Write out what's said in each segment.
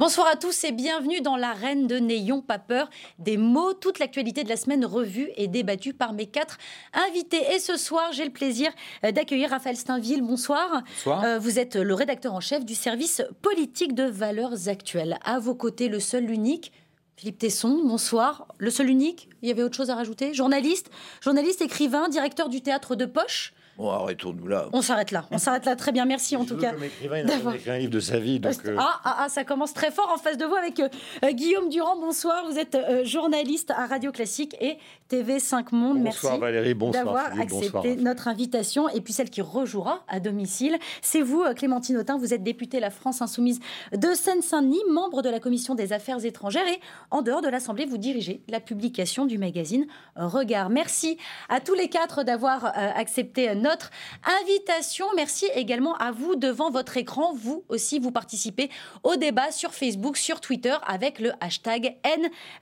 Bonsoir à tous et bienvenue dans l'arène de N'ayons pas peur des mots. Toute l'actualité de la semaine revue et débattue par mes quatre invités. Et ce soir, j'ai le plaisir euh, d'accueillir Raphaël Steinville. Bonsoir. Bonsoir. Euh, vous êtes le rédacteur en chef du service politique de valeurs actuelles. À vos côtés, le seul, l'unique. Philippe Tesson, bonsoir. Le seul unique, il y avait autre chose à rajouter? Journaliste, journaliste, écrivain, directeur du théâtre de Poche. Bon, arrêtons-nous là. On s'arrête là. On s'arrête là. Très bien. Merci en tout cas. Comme écrivain, il n'a jamais écrit un livre de sa vie. Donc, euh, ah, ah, ah, ça commence très fort en face de vous avec euh, euh, Guillaume Durand. Bonsoir. Vous êtes euh, journaliste à Radio Classique et TV5 Monde. Bonsoir Merci Valérie, bonsoir d'avoir Philippe, accepté bonsoir. notre invitation et puis celle qui rejouera à domicile. C'est vous, euh, Clémentine Autain, vous êtes députée La France Insoumise de Seine-Saint-Denis, membre de la Commission des Affaires étrangères et en dehors de l'Assemblée, vous dirigez la publication du magazine Regard. Merci à tous les quatre d'avoir euh, accepté notre invitation. Merci également à vous devant votre écran. Vous aussi, vous participez au débat sur Facebook, sur Twitter avec le hashtag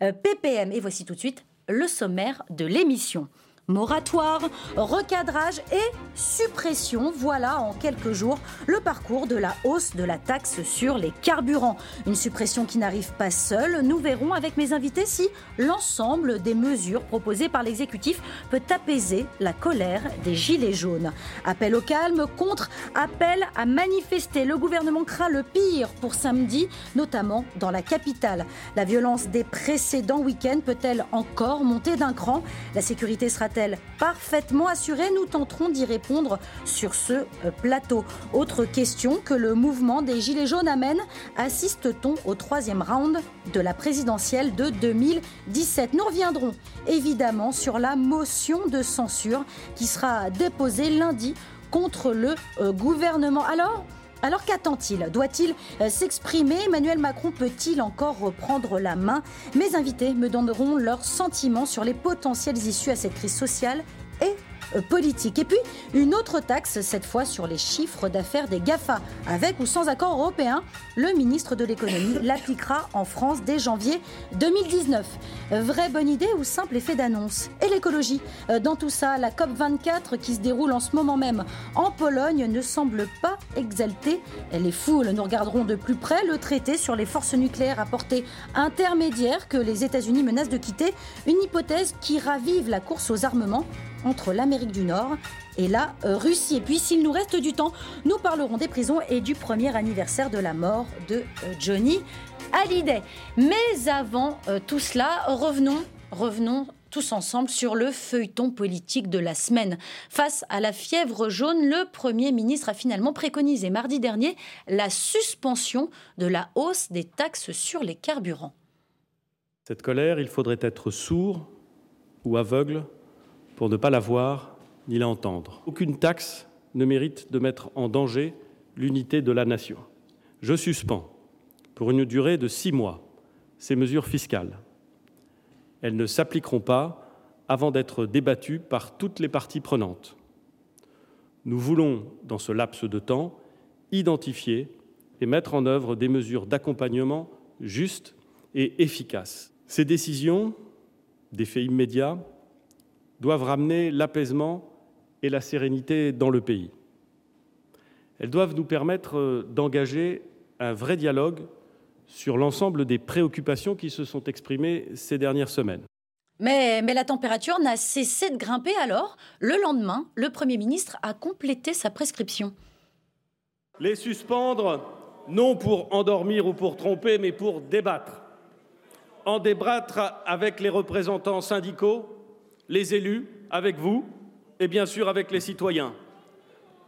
NPPM. Et voici tout de suite le sommaire de l'émission. Moratoire, recadrage et suppression, voilà en quelques jours le parcours de la hausse de la taxe sur les carburants. Une suppression qui n'arrive pas seule. Nous verrons avec mes invités si l'ensemble des mesures proposées par l'exécutif peut apaiser la colère des gilets jaunes. Appel au calme contre appel à manifester. Le gouvernement craint le pire pour samedi, notamment dans la capitale. La violence des précédents week-ends peut-elle encore monter d'un cran? La sécurité parfaitement assurée Nous tenterons d'y répondre sur ce euh, plateau. Autre question que le mouvement des Gilets jaunes amène, assiste-t-on au troisième round de la présidentielle de 2017 Nous reviendrons évidemment sur la motion de censure qui sera déposée lundi contre le euh, gouvernement. Alors alors qu'attend-il? Doit-il euh, s'exprimer? Emmanuel Macron peut-il encore reprendre la main? Mes invités me donneront leurs sentiments sur les potentielles issues à cette crise sociale et politique. Et puis, une autre taxe, cette fois sur les chiffres d'affaires des GAFA. Avec ou sans accord européen, le ministre de l'économie l'appliquera en France dès janvier 2019. Euh, Vraie bonne idée ou simple effet d'annonce? Et l'écologie? Euh, Dans tout ça, la COP24 qui se déroule en ce moment même en Pologne ne semble pas exalter les foules. Nous regarderons de plus près le traité sur les forces nucléaires à portée intermédiaire que les États-Unis menacent de quitter, une hypothèse qui ravive la course aux armements entre l'Amérique du Nord et la euh, Russie. Et puis, s'il nous reste du temps, nous parlerons des prisons et du premier anniversaire de la mort de euh, Johnny Hallyday. Mais avant euh, tout cela, revenons, revenons tous ensemble sur le feuilleton politique de la semaine. Face à la fièvre jaune, le Premier ministre a finalement préconisé mardi dernier la suspension de la hausse des taxes sur les carburants. Cette colère, il faudrait être sourd ou aveugle pour ne pas la voir ni la entendre. Aucune taxe ne mérite de mettre en danger l'unité de la nation. Je suspends, pour une durée de six mois, ces mesures fiscales. Elles ne s'appliqueront pas avant d'être débattues par toutes les parties prenantes. Nous voulons, dans ce laps de temps, identifier et mettre en œuvre des mesures d'accompagnement justes et efficaces. Ces décisions, d'effet immédiat, doivent ramener l'apaisement et la sérénité dans le pays. Elles doivent nous permettre euh, d'engager un vrai dialogue sur l'ensemble des préoccupations qui se sont exprimées ces dernières semaines. Mais, mais la température n'a cessé de grimper alors. Le lendemain, le Premier ministre a complété sa prescription. Les suspendre, non pour endormir ou pour tromper, mais pour débattre. En débattre avec les représentants syndicaux, les élus, avec vous et bien sûr avec les citoyens,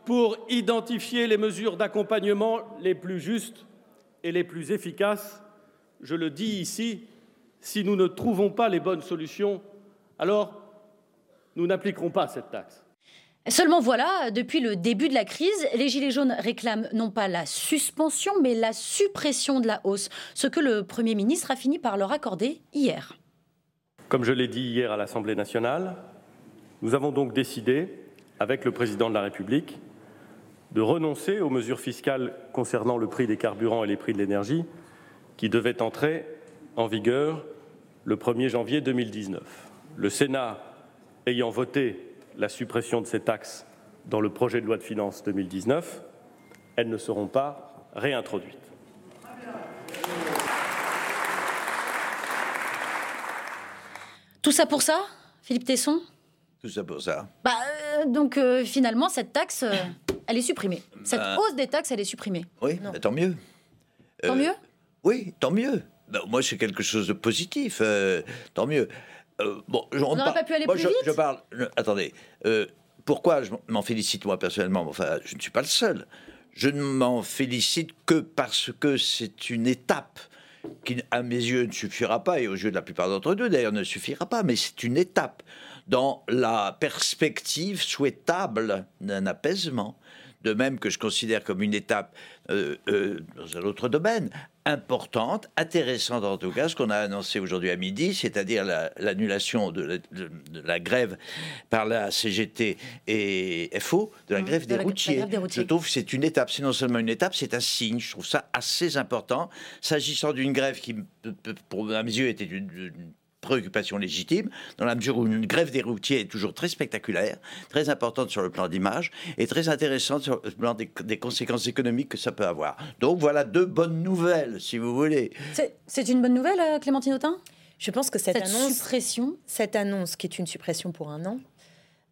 pour identifier les mesures d'accompagnement les plus justes et les plus efficaces. Je le dis ici, si nous ne trouvons pas les bonnes solutions, alors nous n'appliquerons pas cette taxe. Seulement voilà, depuis le début de la crise, les Gilets jaunes réclament non pas la suspension, mais la suppression de la hausse, ce que le Premier ministre a fini par leur accorder hier. Comme je l'ai dit hier à l'Assemblée nationale, nous avons donc décidé, avec le Président de la République, de renoncer aux mesures fiscales concernant le prix des carburants et les prix de l'énergie qui devaient entrer en vigueur le 1er janvier 2019. Le Sénat ayant voté la suppression de ces taxes dans le projet de loi de finances 2019, elles ne seront pas réintroduites. Tout ça pour ça, Philippe Tesson? Tout ça pour ça. Bah, euh, donc euh, finalement, cette taxe, euh, elle est supprimée. Cette Bah. hausse des taxes, elle est supprimée. Oui, bah, tant mieux. Tant Euh, mieux? Oui, tant mieux. Ben, moi, c'est quelque chose de positif. euh, tant mieux. Euh, bon, je- n'aurait par- pas pu aller moi, plus je, vite? je parle. je- attendez. euh, pourquoi je m'en félicite moi personnellement? Enfin, je ne suis pas le seul. Je ne m'en félicite que parce que c'est une étape qui, à mes yeux, ne suffira pas, et aux yeux de la plupart d'entre nous, d'ailleurs, ne suffira pas, mais c'est une étape dans la perspective souhaitable d'un apaisement. De même que je considère comme une étape euh, euh, dans un autre domaine importante, intéressante en tout cas, ce qu'on a annoncé aujourd'hui à midi, c'est-à-dire la- l'annulation de, la- de- de la grève par la CGT et FO, de la Mmh, grève de des la- routiers. grève des routiers. Je trouve que c'est une étape, c'est non seulement une étape, c'est un signe. Je trouve ça assez important. S'agissant d'une grève qui, pour à mes yeux, était une, une préoccupation légitime, dans la mesure où une grève des routiers est toujours très spectaculaire, très importante sur le plan d'image et très intéressante sur le plan des, des conséquences économiques que ça peut avoir. Donc voilà deux bonnes nouvelles, si vous voulez. C'est- une bonne nouvelle, euh, Clémentine Autain? Je pense que cette, Cette annonce, suppression? cette annonce, qui est une suppression pour un an,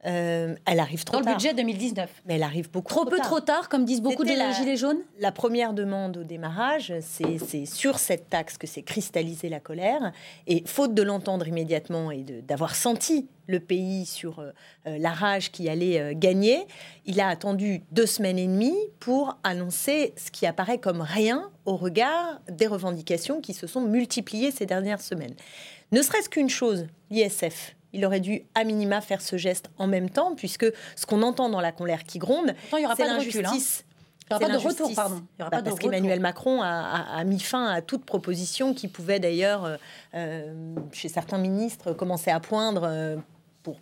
euh, elle arrive trop dans le tard. budget 2019. Mais elle arrive beaucoup Trop trop, peu, tard. trop tard, comme disent beaucoup de C'était la- gilets jaunes La première demande au démarrage, c'est sur cette taxe que s'est cristallisée la colère. Et faute de l'entendre immédiatement et d'avoir senti le pays sur euh, euh, la rage qui allait euh, gagner, il a attendu deux semaines et demie pour annoncer ce qui apparaît comme rien au regard des revendications qui se sont multipliées ces dernières semaines. Ne serait-ce qu'une chose, l'ISF. Il aurait dû, à minima, faire ce geste en même temps, puisque ce qu'on entend dans la colère qui gronde, Pourtant, il n'y aura c'est pas de recul. hein. l'injustice. Il n'y aura pas de retour, pardon. Il y aura Bah, pas de parce qu'Emmanuel Macron a, a- a mis fin à toute proposition qui pouvait d'ailleurs, euh, euh, chez certains ministres, commencer à poindre. euh,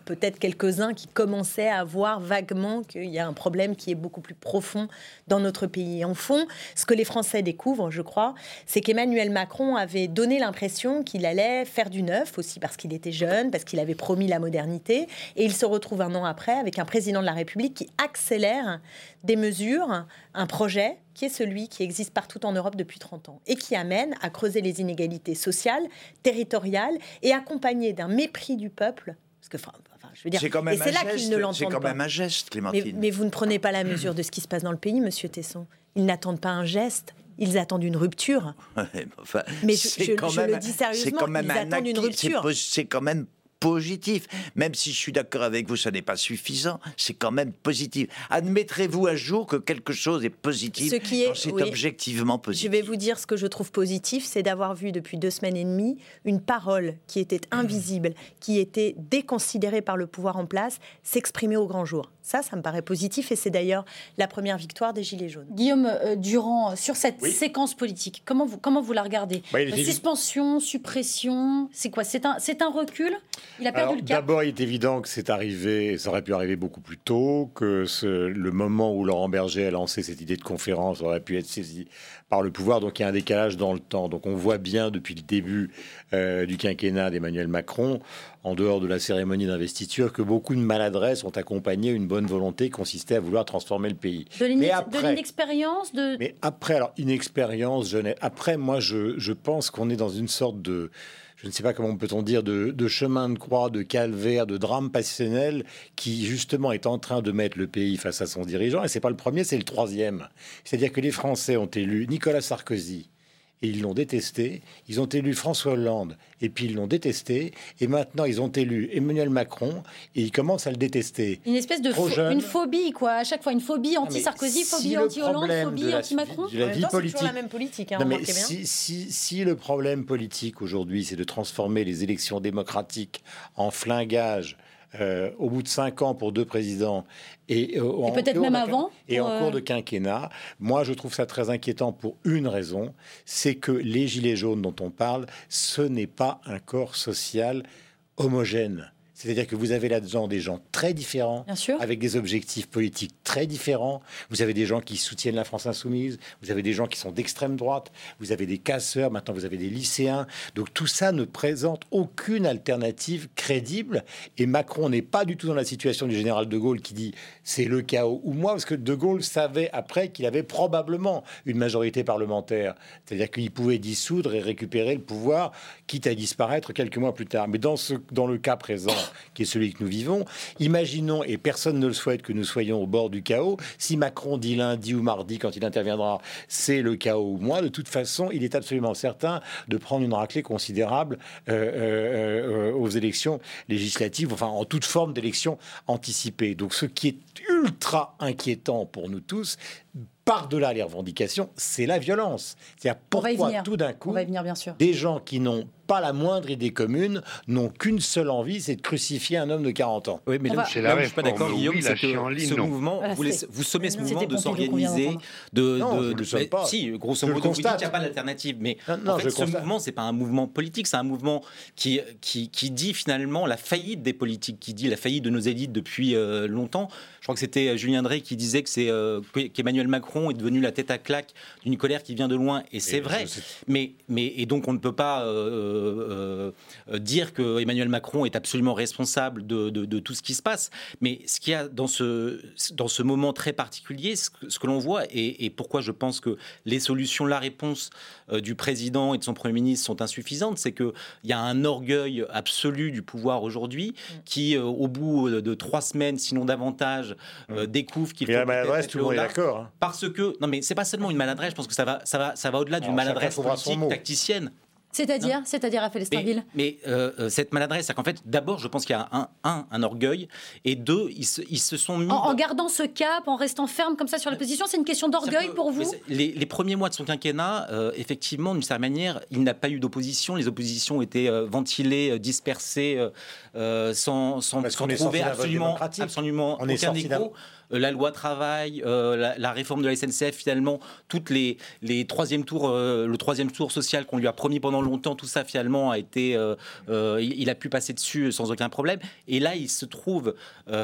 peut-être quelques-uns qui commençaient à voir vaguement qu'il y a un problème qui est beaucoup plus profond dans notre pays. En fond, ce que les Français découvrent, je crois, c'est qu'Emmanuel Macron avait donné l'impression qu'il allait faire du neuf, aussi parce qu'il était jeune, parce qu'il avait promis la modernité, et il se retrouve un an après avec un président de la République qui accélère des mesures, un projet qui est celui qui existe partout en Europe depuis 30 ans et qui amène à creuser les inégalités sociales, territoriales et accompagné d'un mépris du peuple. Parce que, enfin, je veux dire, C'est quand même un là geste. qu'ils ne C'est l'entendent quand pas. même un geste, Mais, Clémentine. mais vous ne prenez pas la mesure de ce qui se passe dans le pays, Monsieur Tesson. Ils n'attendent pas un geste, ils attendent une rupture. Ouais, enfin, Mais je- c'est je- quand je même- le dis sérieusement, c'est quand même ils un attendent une acquis, rupture. C'est quand même positif. Même si je suis d'accord avec vous, ça n'est pas suffisant, c'est quand même positif. Admettrez-vous un jour que quelque chose est positif Ce qui est- quand c'est oui. objectivement positif Je vais vous dire ce que je trouve positif, c'est d'avoir vu depuis deux semaines et demie une parole qui était invisible, qui était déconsidérée par le pouvoir en place, s'exprimer au grand jour. Ça, ça me paraît positif et c'est d'ailleurs la première victoire des Gilets jaunes. Guillaume euh, Durand, sur cette Oui. séquence politique, comment vous, comment vous la regardez Bah, Suspension, suppression, c'est quoi? C'est un, c'est un recul? Il a perdu Alors, le cap? D'abord, il est évident que c'est arrivé, ça aurait pu arriver beaucoup plus tôt, que ce- le moment où Laurent Berger a lancé cette idée de conférence aurait pu être saisi par le pouvoir. Donc il y a un décalage dans le temps. Donc on voit bien depuis le début euh, du quinquennat d'Emmanuel Macron, en dehors de la cérémonie d'investiture, que beaucoup de maladresses ont accompagné une bonne volonté qui consistait à vouloir transformer le pays. De l'inexpérience de... Mais après, alors, inexpérience, je n'ai- Après, moi, je, je pense qu'on est dans une sorte de. Je ne sais pas comment peut-on dire, de, chemin de croix, de calvaire, de drame passionnel qui, justement, est en train de mettre le pays face à son dirigeant. Et c'est pas le premier, c'est le troisième. C'est-à-dire que les Français ont élu Nicolas Sarkozy. Et ils l'ont détesté. Ils ont élu François Hollande. Et puis ils l'ont détesté. Et maintenant, ils ont élu Emmanuel Macron. Et ils commencent à le détester. Une espèce de une phobie, quoi. À chaque fois, une phobie anti-Sarkozy, phobie anti-Hollande, phobie anti-Macron. la En même vie temps, c'est politique. toujours la même politique, hein, Non, mais remarquez bien. si, si, si le problème politique aujourd'hui, c'est de transformer les élections démocratiques en flingage euh, au bout de cinq ans pour deux présidents et, euh, en peut-être même avant, et en euh, cours de quinquennat, moi je trouve ça très inquiétant pour une raison, c'est que les gilets jaunes dont on parle, ce n'est pas un corps social homogène. C'est-à-dire que vous avez là-dedans des gens très différents, Bien sûr. avec des objectifs politiques très différents. Vous avez des gens qui soutiennent la France insoumise, vous avez des gens qui sont d'extrême droite, vous avez des casseurs, maintenant vous avez des lycéens. Donc tout ça ne présente aucune alternative crédible. Et Macron n'est pas du tout dans la situation du général de Gaulle qui dit c'est le chaos ou moi, parce que de Gaulle savait après qu'il avait probablement une majorité parlementaire. C'est-à-dire qu'il pouvait dissoudre et récupérer le pouvoir, quitte à disparaître quelques mois plus tard. Mais dans, ce, dans le cas présent, qui est celui que nous vivons. Imaginons, et personne ne le souhaite, que nous soyons au bord du chaos. Si Macron dit lundi ou mardi, quand il interviendra, c'est le chaos ou moi, de toute façon, il est absolument certain de prendre une raclée considérable euh, euh, euh, aux élections législatives, enfin en toute forme d'élection anticipée. Donc ce qui est ultra inquiétant pour nous tous, par-delà les revendications, c'est la violence. C'est-à-dire pourquoi tout d'un coup, bien sûr. des gens qui n'ont pas la moindre idée commune, n'ont qu'une seule envie, c'est de crucifier un homme de 40 ans. Oui, mais là, je ne suis pas d'accord, Guillaume, c'est que ce mouvement, vous, vous sommez ce mouvement de s'organiser, de, non, de, de, pas. Si, grosso modo, vous dites qu'il n'y a pas d'alternative, mais non, en fait, ce mouvement, c'est pas un mouvement politique, c'est un mouvement qui, qui, qui, dit finalement la faillite des politiques, qui dit la faillite de nos élites depuis euh, longtemps. Je crois que c'était euh, Julien Drey qui disait que c'est euh, qu'Emmanuel Macron est devenu la tête à claque d'une colère qui vient de loin, et c'est vrai. Mais, mais et donc on ne peut pas euh, euh, euh, dire que Emmanuel Macron est absolument responsable de, tout ce qui se passe. Mais ce qu'il y a dans ce, dans ce moment très particulier, ce que, l'on voit, et, pourquoi je pense que les solutions, la réponse euh, du président et de son Premier ministre sont insuffisantes, c'est qu'il y a un orgueil absolu du pouvoir aujourd'hui mm. qui, au bout de trois semaines, sinon davantage, mm. découvre qu'il faut... la maladresse, tout le monde est d'accord. Hein. Parce que... Non, mais c'est pas seulement une maladresse, je pense que ça va, ça va, ça va au-delà d'une maladresse politique, tacticienne. C'est-à-dire C'est-à-dire à Mais, mais euh, euh, cette maladresse, c'est qu'en fait, d'abord, je pense qu'il y a un, un, un, orgueil, et deux, ils se, ils se sont mis... En, gardant ce cap, en restant ferme comme ça sur la position, c'est une question d'orgueil pour vous les, les, premiers mois de son quinquennat, euh, effectivement, d'une certaine manière, il n'a pas eu d'opposition. Les oppositions étaient ventilées, dispersées, sans, sans, sans trouver absolument, absolument on aucun écho. Euh, la loi travail, euh, la, réforme de la SNCF, finalement, toutes les, les troisième tours, euh, le troisième tour social qu'on lui a promis pendant longtemps, tout ça finalement a été, il, a pu passer dessus sans aucun problème. Et là, il se trouve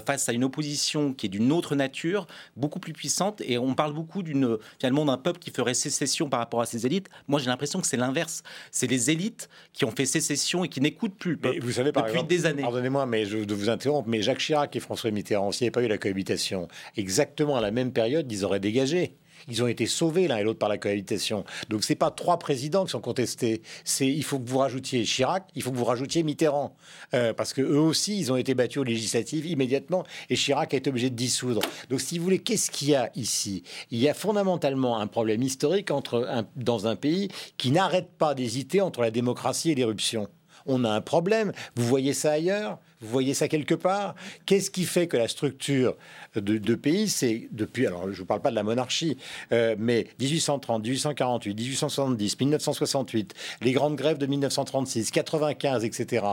face à une opposition qui est d'une autre nature, beaucoup plus puissante. Et on parle beaucoup d'une finalement d'un peuple qui ferait sécession par rapport à ses élites. Moi, j'ai l'impression que c'est l'inverse. C'est les élites qui ont fait sécession et qui n'écoutent plus le peuple vous savez, par depuis des années. Pardonnez-moi, mais je de vous interrompre, mais Jacques Chirac et François Mitterrand, s'il n'y avait pas eu la cohabitation, exactement à la même période, ils auraient dégagé. Ils ont été sauvés l'un et l'autre par la cohabitation. Donc c'est pas trois présidents qui sont contestés. C'est il faut que vous rajoutiez Chirac, il faut que vous rajoutiez Mitterrand, euh, parce que eux aussi ils ont été battus aux législatives immédiatement et Chirac a été obligé de dissoudre. Donc si vous voulez, qu'est-ce qu'il y a ici? Il y a fondamentalement un problème historique entre dans un pays qui n'arrête pas d'hésiter entre la démocratie et l'éruption. On a un problème. Vous voyez ça ailleurs? Vous voyez ça quelque part? Qu'est-ce qui fait que la structure de, pays, c'est depuis, alors je ne vous parle pas de la monarchie, euh, mais 1830, 1848, 1870, 1968, les grandes grèves de 1936, 95, etc.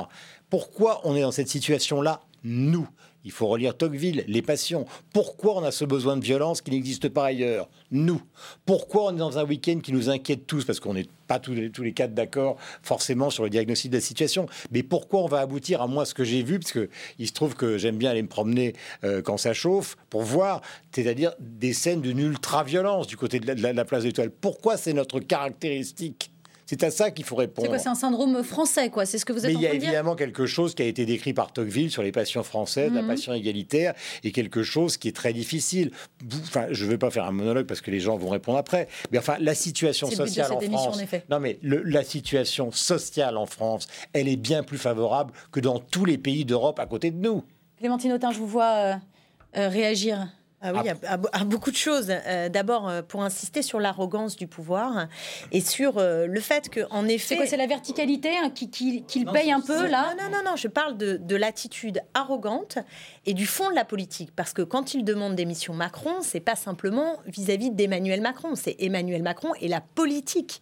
Pourquoi on est dans cette situation-là Nous, il faut relire Tocqueville, les passions. Pourquoi on a ce besoin de violence qui n'existe pas ailleurs? Nous. Pourquoi on est dans un week-end qui nous inquiète tous? Parce qu'on n'est pas tous les, tous les quatre d'accord forcément sur le diagnostic de la situation. Mais pourquoi on va aboutir à moi ce que j'ai vu Parce que il se trouve que j'aime bien aller me promener euh, quand ça chauffe pour voir, c'est-à-dire des scènes d'une ultra-violence du côté de la, de la place d'étoile. Pourquoi c'est notre caractéristique c'est à ça qu'il faut répondre. C'est quoi C'est un syndrome français, quoi C'est ce que vous êtes Mais il y a évidemment quelque chose qui a été décrit par Tocqueville sur les passions françaises, la mhm. passion égalitaire, et quelque chose qui est très difficile. Enfin, je ne vais pas faire un monologue parce que les gens vont répondre après. Mais enfin, la situation sociale en France. non, mais la situation sociale en France, elle est bien plus favorable que dans tous les pays d'Europe à côté de nous. Clémentine Autain, je vous vois euh, euh, réagir. Ah oui, à, beaucoup de choses. Euh, d'abord, euh, pour insister sur l'arrogance du pouvoir et sur euh, le fait qu'en effet. C'est quoi C'est la verticalité hein, qui, qui, paye un peu, là Non, non, non, je parle de, de l'attitude arrogante et du fond de la politique. Parce que quand il demande démission Macron, c'est pas simplement vis-à-vis d'Emmanuel Macron, c'est Emmanuel Macron et la politique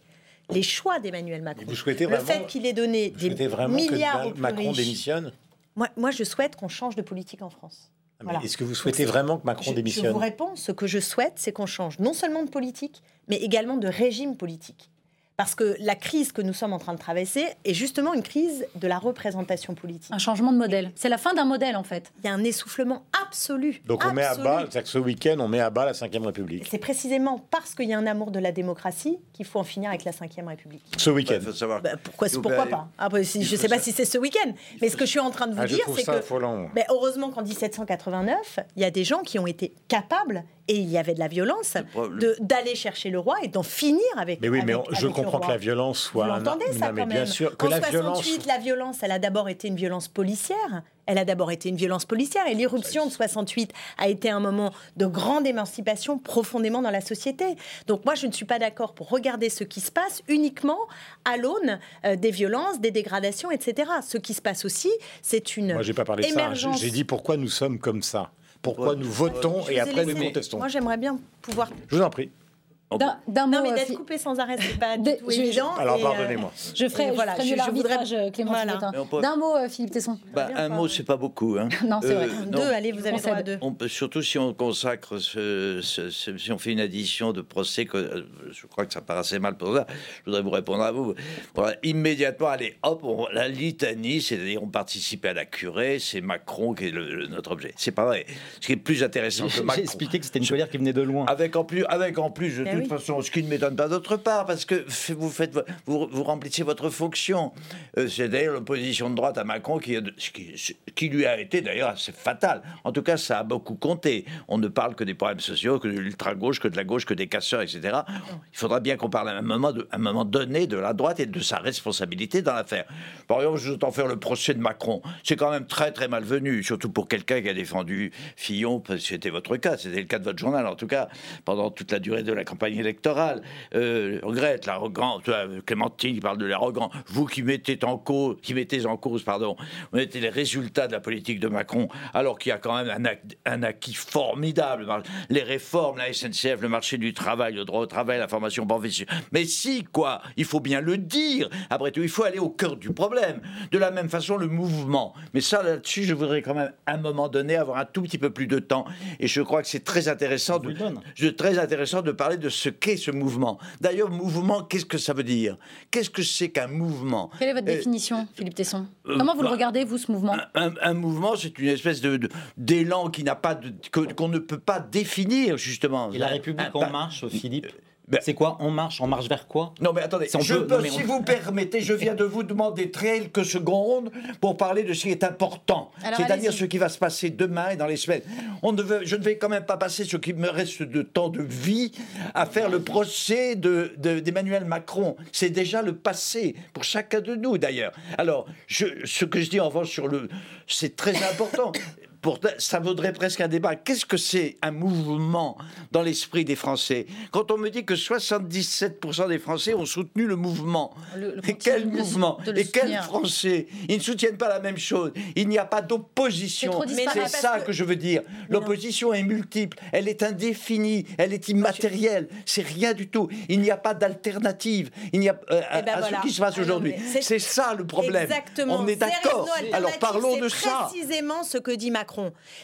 les choix d'Emmanuel Macron. vous souhaitez vraiment, le fait qu'il ait donné des milliards que Macron démissionne? Moi, moi, je souhaite qu'on change de politique en France. Ah, est-ce que vous souhaitez vraiment que Macron démissionne Je vous réponds, ce que je souhaite, c'est qu'on change non seulement de politique, mais également de régime politique. Parce que la crise que nous sommes en train de traverser est justement une crise de la représentation politique. Un changement de modèle. C'est la fin d'un modèle, en fait. Il y a un essoufflement absolu. Donc on met à bas, ce week-end, on met à bas la Ve République. C'est précisément parce qu'il y a un amour de la démocratie qu'il faut en finir avec la Ve République. Ce week-end. Bah, pourquoi, pourquoi pas? Après, Je ne sais pas si c'est ce week-end. Mais ce que je suis en train de vous ah, dire, c'est que. Mais heureusement qu'en 1789, il y a des gens qui ont été capables et il y avait de la violence, d'aller chercher le roi et d'en finir avec. Mais oui, mais je comprends que la violence soit. Vous l'entendez ça quand même. Bien sûr que en la 68, la violence, elle a d'abord été une violence policière. Elle a d'abord été une violence policière et l'irruption de 68 a été un moment de grande émancipation profondément dans la société. Donc moi, je ne suis pas d'accord pour regarder ce qui se passe uniquement à l'aune euh, des violences, des dégradations, etc. Ce qui se passe aussi, c'est une Moi, j'ai pas parlé de ça. J'ai dit pourquoi nous sommes comme ça pourquoi nous votons et après nous contestons. Moi, j'aimerais bien pouvoir. Je vous en prie. Non, mais d'être coupé sans arrêt, c'est pas du tout évident. Alors, euh, pardonnez-moi. je ferai, voilà, je, je, voudrais Clément D'un mot, euh, Philippe Tesson. Bah, un mot, c'est pas beaucoup. Hein. non, c'est vrai. Euh, deux, allez, vous avez droit à deux. On peut, surtout si on consacre, ce, si on fait une addition de procès, que, je crois que ça paraît assez mal pour ça. Je voudrais vous répondre à vous. immédiatement, allez, hop, la litanie, c'est-à-dire on participe à la curée, c'est Macron qui est notre objet. C'est pas vrai. Ce qui est plus intéressant que Macron. J'ai expliqué que c'était une colère qui venait de loin. Avec en plus, avec en plus, je toute façon, ce qui ne m'étonne pas d'autre part, parce que vous, faites, vous, vous remplissez votre fonction. Euh, c'est d'ailleurs l'opposition de droite à Macron qui, qui, lui a été d'ailleurs assez fatal. En tout cas, ça a beaucoup compté. On ne parle que des problèmes sociaux, que de l'ultra-gauche, que de la gauche, que des casseurs, etc. Il faudra bien qu'on parle à un moment, un moment donné de la droite et de sa responsabilité dans l'affaire. Par exemple, je entends faire le procès de Macron. C'est quand même très, très malvenu, surtout pour quelqu'un qui a défendu Fillon, c'était votre cas, c'était le cas de votre journal, en tout cas, pendant toute la durée de la campagne électorale euh, regrette l'arrogance. Clémentine, il parle de l'arrogance. Vous qui mettez en cause, qui mettez en cause, pardon, vous mettez les résultats de la politique de Macron, alors qu'il y a quand même un, acquis formidable. Les réformes, la SNCF, le marché du travail, le droit au travail, la formation professionnelle. Mais si, quoi, il faut bien le dire. Après tout, il faut aller au cœur du problème. De la même façon, le mouvement. Mais ça, là-dessus, je voudrais quand même, à un moment donné, avoir un tout petit peu plus de temps. Et je crois que c'est très intéressant, de, très intéressant de parler de ce qu'est ce mouvement. D'ailleurs, mouvement, qu'est-ce que ça veut dire? Qu'est-ce que c'est qu'un mouvement? Quelle est votre euh, définition, Philippe Tesson? euh, Comment vous le bah, regardez, vous, ce mouvement? un, mouvement, c'est une espèce de, d'élan qui n'a pas qu'on ne peut pas définir, justement. Et la République en marche, Philippe? Ben, c'est quoi On marche On marche vers quoi? Non, mais attendez, si, vous permettez, je viens de vous demander quelques secondes pour parler de ce qui est important. C'est-à-dire ce qui va se passer demain et dans les semaines. On ne veut, je ne vais quand même pas passer ce qui me reste de temps de vie à faire le procès d'Emmanuel de, Macron. C'est déjà le passé, pour chacun de nous d'ailleurs. Alors, je, ce que je dis en revanche sur le. C'est très important ça vaudrait presque un débat. Qu'est-ce que c'est un mouvement dans l'esprit des Français? Quand on me dit que 77% des Français ont soutenu le mouvement, et quel mouvement Et quels Français? Ils ne soutiennent pas la même chose. Il n'y a pas d'opposition. C'est ça que je veux dire. L'opposition est multiple, elle est indéfinie, elle est immatérielle. C'est rien du tout. Il n'y a pas d'alternative. Il n'y a euh, eh ben à, ce qui se passe ah aujourd'hui. C'est ça le problème. Exactement. On est d'accord. Alors parlons de ça. Précisément ce que dit Macron.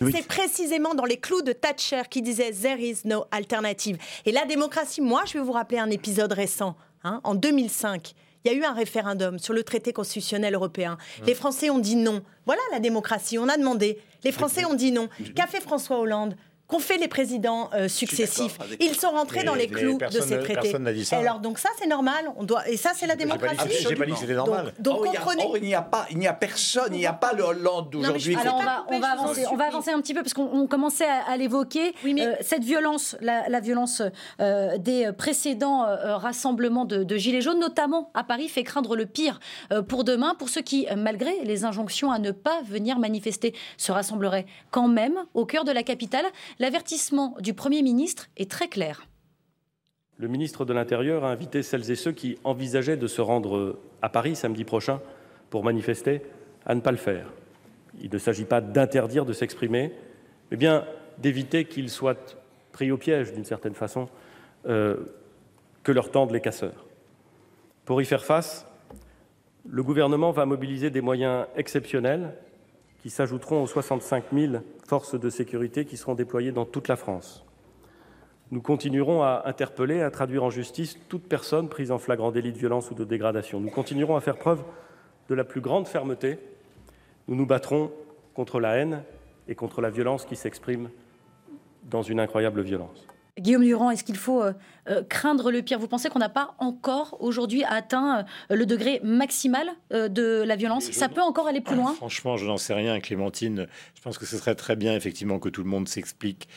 C'est précisément dans les clous de Thatcher qui disait There is no alternative. Et la démocratie, moi, je vais vous rappeler un épisode récent. Hein, en 2005, il y a eu un référendum sur le traité constitutionnel européen. Les Français ont dit non. Voilà la démocratie. On a demandé. Les Français ont dit non. Qu'a fait François Hollande? Qu'ont fait les présidents euh, successifs. Ils sont rentrés dans les clous de ces traités. Dit ça. Alors donc ça c'est normal. On doit et ça c'est la démocratie. J'ai pas dit que c'était normal. Donc, donc comprenez. il n'y a, pas, il n'y a personne, il n'y a pas le Hollande d'aujourd'hui. Alors on va, on va avancer, on va avancer un petit peu parce qu'on commençait à, l'évoquer. Oui, mais... Euh, cette violence, la, violence euh, des précédents rassemblements de, de, gilets jaunes, notamment à Paris, fait craindre le pire pour demain pour ceux qui, malgré les injonctions à ne pas venir manifester, se rassembleraient quand même au cœur de la capitale. L'avertissement du Premier ministre est très clair. Le ministre de l'Intérieur a invité celles et ceux qui envisageaient de se rendre à Paris samedi prochain pour manifester à ne pas le faire. Il ne s'agit pas d'interdire de s'exprimer, mais bien d'éviter qu'ils soient pris au piège, d'une certaine façon, euh, que leur tendent les casseurs. Pour y faire face, le gouvernement va mobiliser des moyens exceptionnels qui s'ajouteront aux 65 000 forces de sécurité qui seront déployées dans toute la France. Nous continuerons à interpeller, à traduire en justice toute personne prise en flagrant délit de violence ou de dégradation. Nous continuerons à faire preuve de la plus grande fermeté. Nous nous battrons contre la haine et contre la violence qui s'exprime dans une incroyable violence. Guillaume Durand, est-ce qu'il faut euh, euh, craindre le pire? Vous pensez qu'on n'a pas encore aujourd'hui atteint euh, le degré maximal de la violence? Ça peut encore aller plus loin? Franchement, je n'en sais rien, Clémentine. Je pense que ce serait très bien, effectivement, que tout le monde s'explique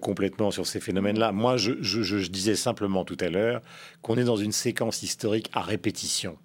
complètement sur ces phénomènes-là. Moi, je disais simplement tout à l'heure qu'on est dans une séquence historique à répétition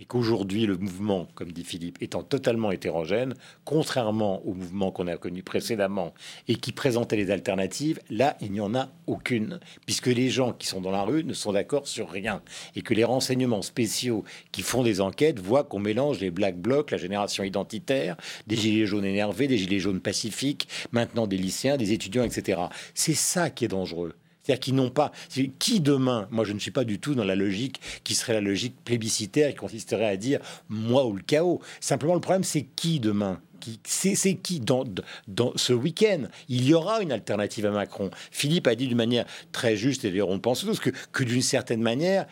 et qu'aujourd'hui le mouvement, comme dit Philippe, étant totalement hétérogène, contrairement au mouvement qu'on a connu précédemment et qui présentait les alternatives, là il n'y en a aucune, puisque les gens qui sont dans la rue ne sont d'accord sur rien et que les renseignements spéciaux qui font des enquêtes voient qu'on mélange les black blocs, la génération identitaire, des gilets jaunes énervés, des gilets jaunes pacifiques, maintenant des lycéens, des étudiants, etc. C'est ça qui est dangereux. C'est-à-dire n'ont pas. Qui demain Moi, je ne suis pas du tout dans la logique qui serait la logique plébiscitaire qui consisterait à dire moi ou le chaos. Simplement, le problème, c'est qui demain? C'est qui dans, dans ce week-end? Il y aura une alternative à Macron. Philippe a dit d'une manière très juste, et d'ailleurs on pense tous, que, que d'une certaine manière,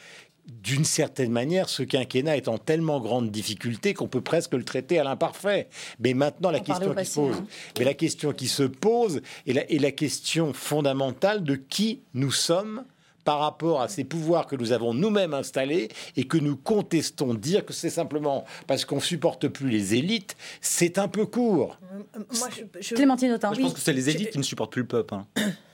d'une certaine manière, ce quinquennat est en tellement grande difficulté qu'on peut presque le traiter à l'imparfait. Mais maintenant, la question qui se pose, hein. mais la question qui se pose est la, est la question fondamentale de qui nous sommes par rapport à ces pouvoirs que nous avons nous-mêmes installés et que nous contestons. Dire que c'est simplement parce qu'on supporte plus les élites, c'est un peu court. Euh, moi, je, Clémentine Autain. je pense que c'est les élites qui ne supportent plus le peuple. Hein.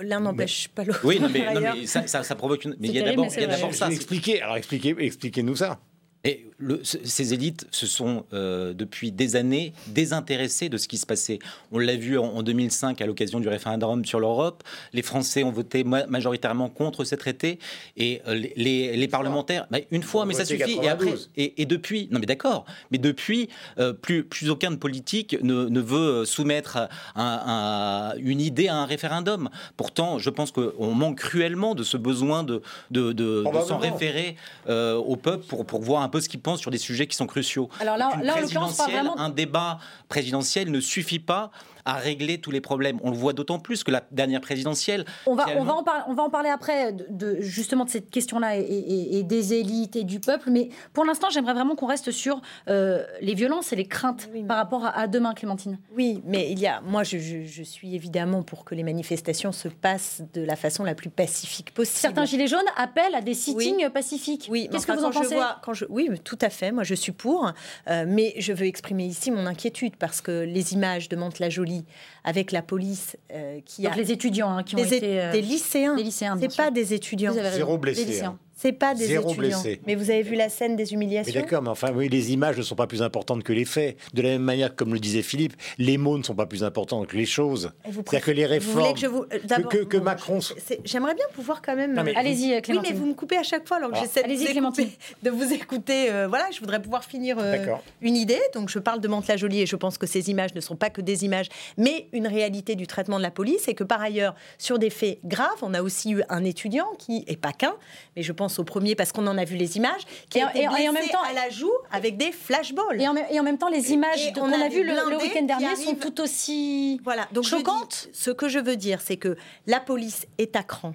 L'un n'empêche pas l'autre. Oui, mais, non, mais ça, ça, provoque une. Mais il y a d'abord ça. Expliquez, alors expliquez, expliquez-nous ça. Et ces élites se sont euh, depuis des années désintéressées de ce qui se passait. On l'a vu en, 2005 à l'occasion du référendum sur l'Europe. Les Français ont voté majoritairement contre ces traités et euh, les, parlementaires, bah, une fois, mais ça suffit. Et après, et, depuis, non mais d'accord, mais depuis, euh, plus, plus aucun politique ne, ne veut soumettre une idée à un référendum. Pourtant, je pense qu'on manque cruellement de ce besoin de, de, de, s'en référer au peuple pour, pour voir un peu ce qu'il pense sur des sujets qui sont cruciaux. Alors là, là vraiment... un débat présidentiel ne suffit pas à régler tous les problèmes. On le voit d'autant plus que la dernière présidentielle. On va, on va, en, on va en parler après de, justement de cette question-là et, des élites et du peuple. Mais pour l'instant, j'aimerais vraiment qu'on reste sur euh, les violences et les craintes par rapport à, demain, Clémentine. Oui, mais il y a. Moi, je, je, suis évidemment pour que les manifestations se passent de la façon la plus pacifique possible. Certains gilets jaunes appellent à des sittings pacifiques. Oui, qu'est-ce que vous en pensez? quand je, Oui, tout à fait. Moi, je suis pour. Euh, mais je veux exprimer ici mon inquiétude parce que les images de Mantes-la-Jolie avec la police euh, qui a les étudiants hein, qui ont été euh, des lycéens. Des lycéens, c'est pas des étudiants. Zéro blessé. C'est pas des étudiants. Mais vous avez vu la scène des humiliations. D'accord, mais enfin, oui, les images ne sont pas plus importantes que les faits. De la même manière, comme le disait Philippe, les mots ne sont pas plus importants que les choses. C'est-à-dire que les réformes. que, vous... que, que, Macron. J'aimerais bien pouvoir quand même. Allez-y, Clémentine. Oui, mais vous me coupez à chaque fois, alors que ah. j'essaie de, de, vous écouter. Euh, voilà, je voudrais pouvoir finir euh, une idée. Donc, je parle de Mantes-la-Jolie et je pense que ces images ne sont pas que des images, mais une réalité du traitement de la police et que par ailleurs, sur des faits graves, on a aussi eu un étudiant qui, et pas qu'un, mais je pense au premier parce qu'on en a vu les images, qui et, a été et, en même temps à la joue avec des flashballs. Et en, et en même temps, les images qu'on a, vues le, week-end dernier sont tout aussi voilà. Donc choquantes. ce que je veux dire, c'est que la police est à cran.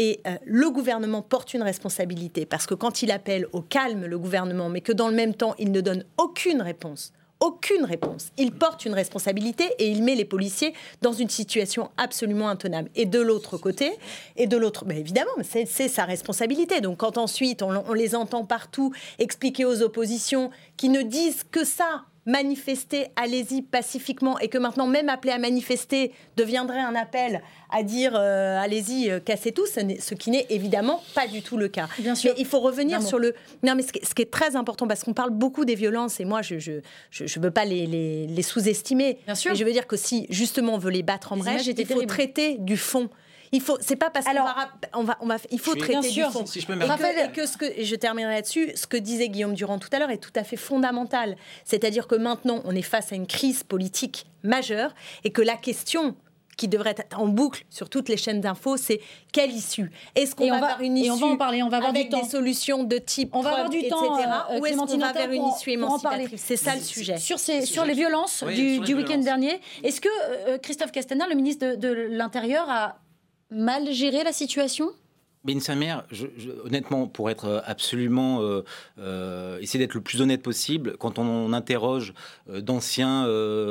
Et euh, le gouvernement porte une responsabilité parce que quand il appelle au calme le gouvernement, mais que dans le même temps il ne donne aucune réponse aucune réponse. Il porte une responsabilité et il met les policiers dans une situation absolument intenable. Et de l'autre côté, et de l'autre, mais évidemment, c'est sa responsabilité. Donc quand ensuite on, on les entend partout expliquer aux oppositions qui ne disent que ça manifester, allez-y pacifiquement, et que maintenant même appeler à manifester deviendrait un appel à dire euh, allez-y, euh, cassez tout, ce, qui n'est évidemment pas du tout le cas. Bien sûr. Mais il faut revenir sur le. Non, mais ce qui, est très important, parce qu'on parle beaucoup des violences, et moi, je ne je, je, veux pas les, les, sous-estimer. Bien sûr. Mais je veux dire que si justement on veut les battre en brèche, il faut traiter du fond. Il faut, c'est pas parce qu'on va, on va, on va, il faut traiter bien sûr, Si je peux me et, que, ce que, et je terminerai là-dessus, ce que disait Guillaume Durand tout à l'heure est tout à fait fondamental. C'est-à-dire que maintenant, on est face à une crise politique majeure et que la question qui devrait être en boucle sur toutes les chaînes d'infos, c'est quelle issue? Est-ce qu'on va, avoir une issue et on va en parler, on va avoir avec du temps. des solutions de type on va avoir du temps, etc. Euh, ou est-ce qu'on va vers une issue émancipatrice? C'est ça le sujet. Sur, ces, sur les violences du, week-end dernier, est-ce que euh, Christophe Castaner, le ministre de, de l'Intérieur, a mal géré la situation? Infirmière, je, honnêtement, pour être euh, absolument, euh, euh, essayer d'être le plus honnête possible, quand on, interroge d'anciens,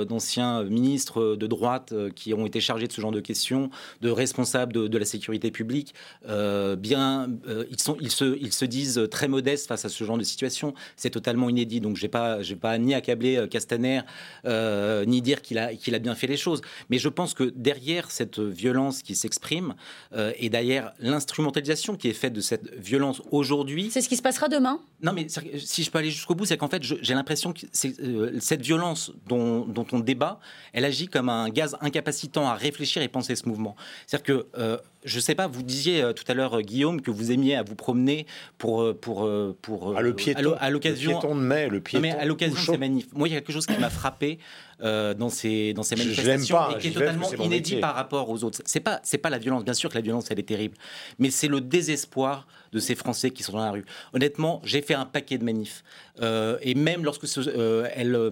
d'anciens ministres de droite qui ont été chargés de ce genre de questions, de responsables de, la sécurité publique, bien, ils, sont, ils, se, ils se disent très modestes face à ce genre de situation. C'est totalement inédit. Donc, j'ai pas, j'ai pas ni accabler Castaner, ni dire qu'il a, qu'il a bien fait les choses. Mais je pense que derrière cette violence qui s'exprime, et derrière l'instrumentalisation qui est faite de cette violence aujourd'hui. C'est ce qui se passera demain Non, mais si je peux aller jusqu'au bout, c'est qu'en fait, j'ai l'impression que euh, cette violence dont, dont, on débat, elle agit comme un gaz incapacitant à réfléchir et penser ce mouvement. C'est-à-dire que euh, je sais pas, vous disiez euh, tout à l'heure, Guillaume, que vous aimiez à vous promener pour pour pour à ah, le piéton, à l'occasion. Le piéton de mai, le piéton. mais à l'occasion de ces manifs. Moi, il y a quelque chose qui m'a frappé dans ces dans ces manifestations pas, et qui est totalement inédit par rapport aux autres. C'est pas c'est pas la violence, bien sûr que la violence elle est terrible, mais c'est le désespoir de ces Français qui sont dans la rue. Honnêtement, j'ai fait un paquet de manifs euh, et même lorsque ce, euh, elles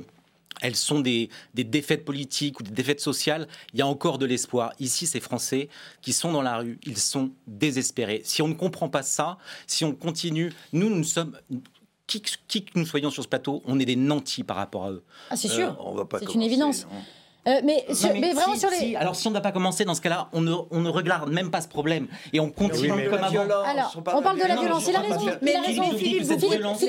elles sont des, défaites politiques ou des défaites sociales, il y a encore de l'espoir. Ici, ces Français qui sont dans la rue, ils sont désespérés. Si on ne comprend pas ça, si on continue, nous, nous sommes... Qui, que nous soyons sur ce plateau, on est des nantis par rapport à eux. Ah, c'est sûr. Euh, c'est une évidence. Euh, mais, mais, vraiment sur les. alors si on n'a pas commencé dans ce cas-là, on ne, on ne regarde même pas ce problème et on continue comme avant. Alors, on parle de la violence. Il a raison. Mais. Philippe, cette violence,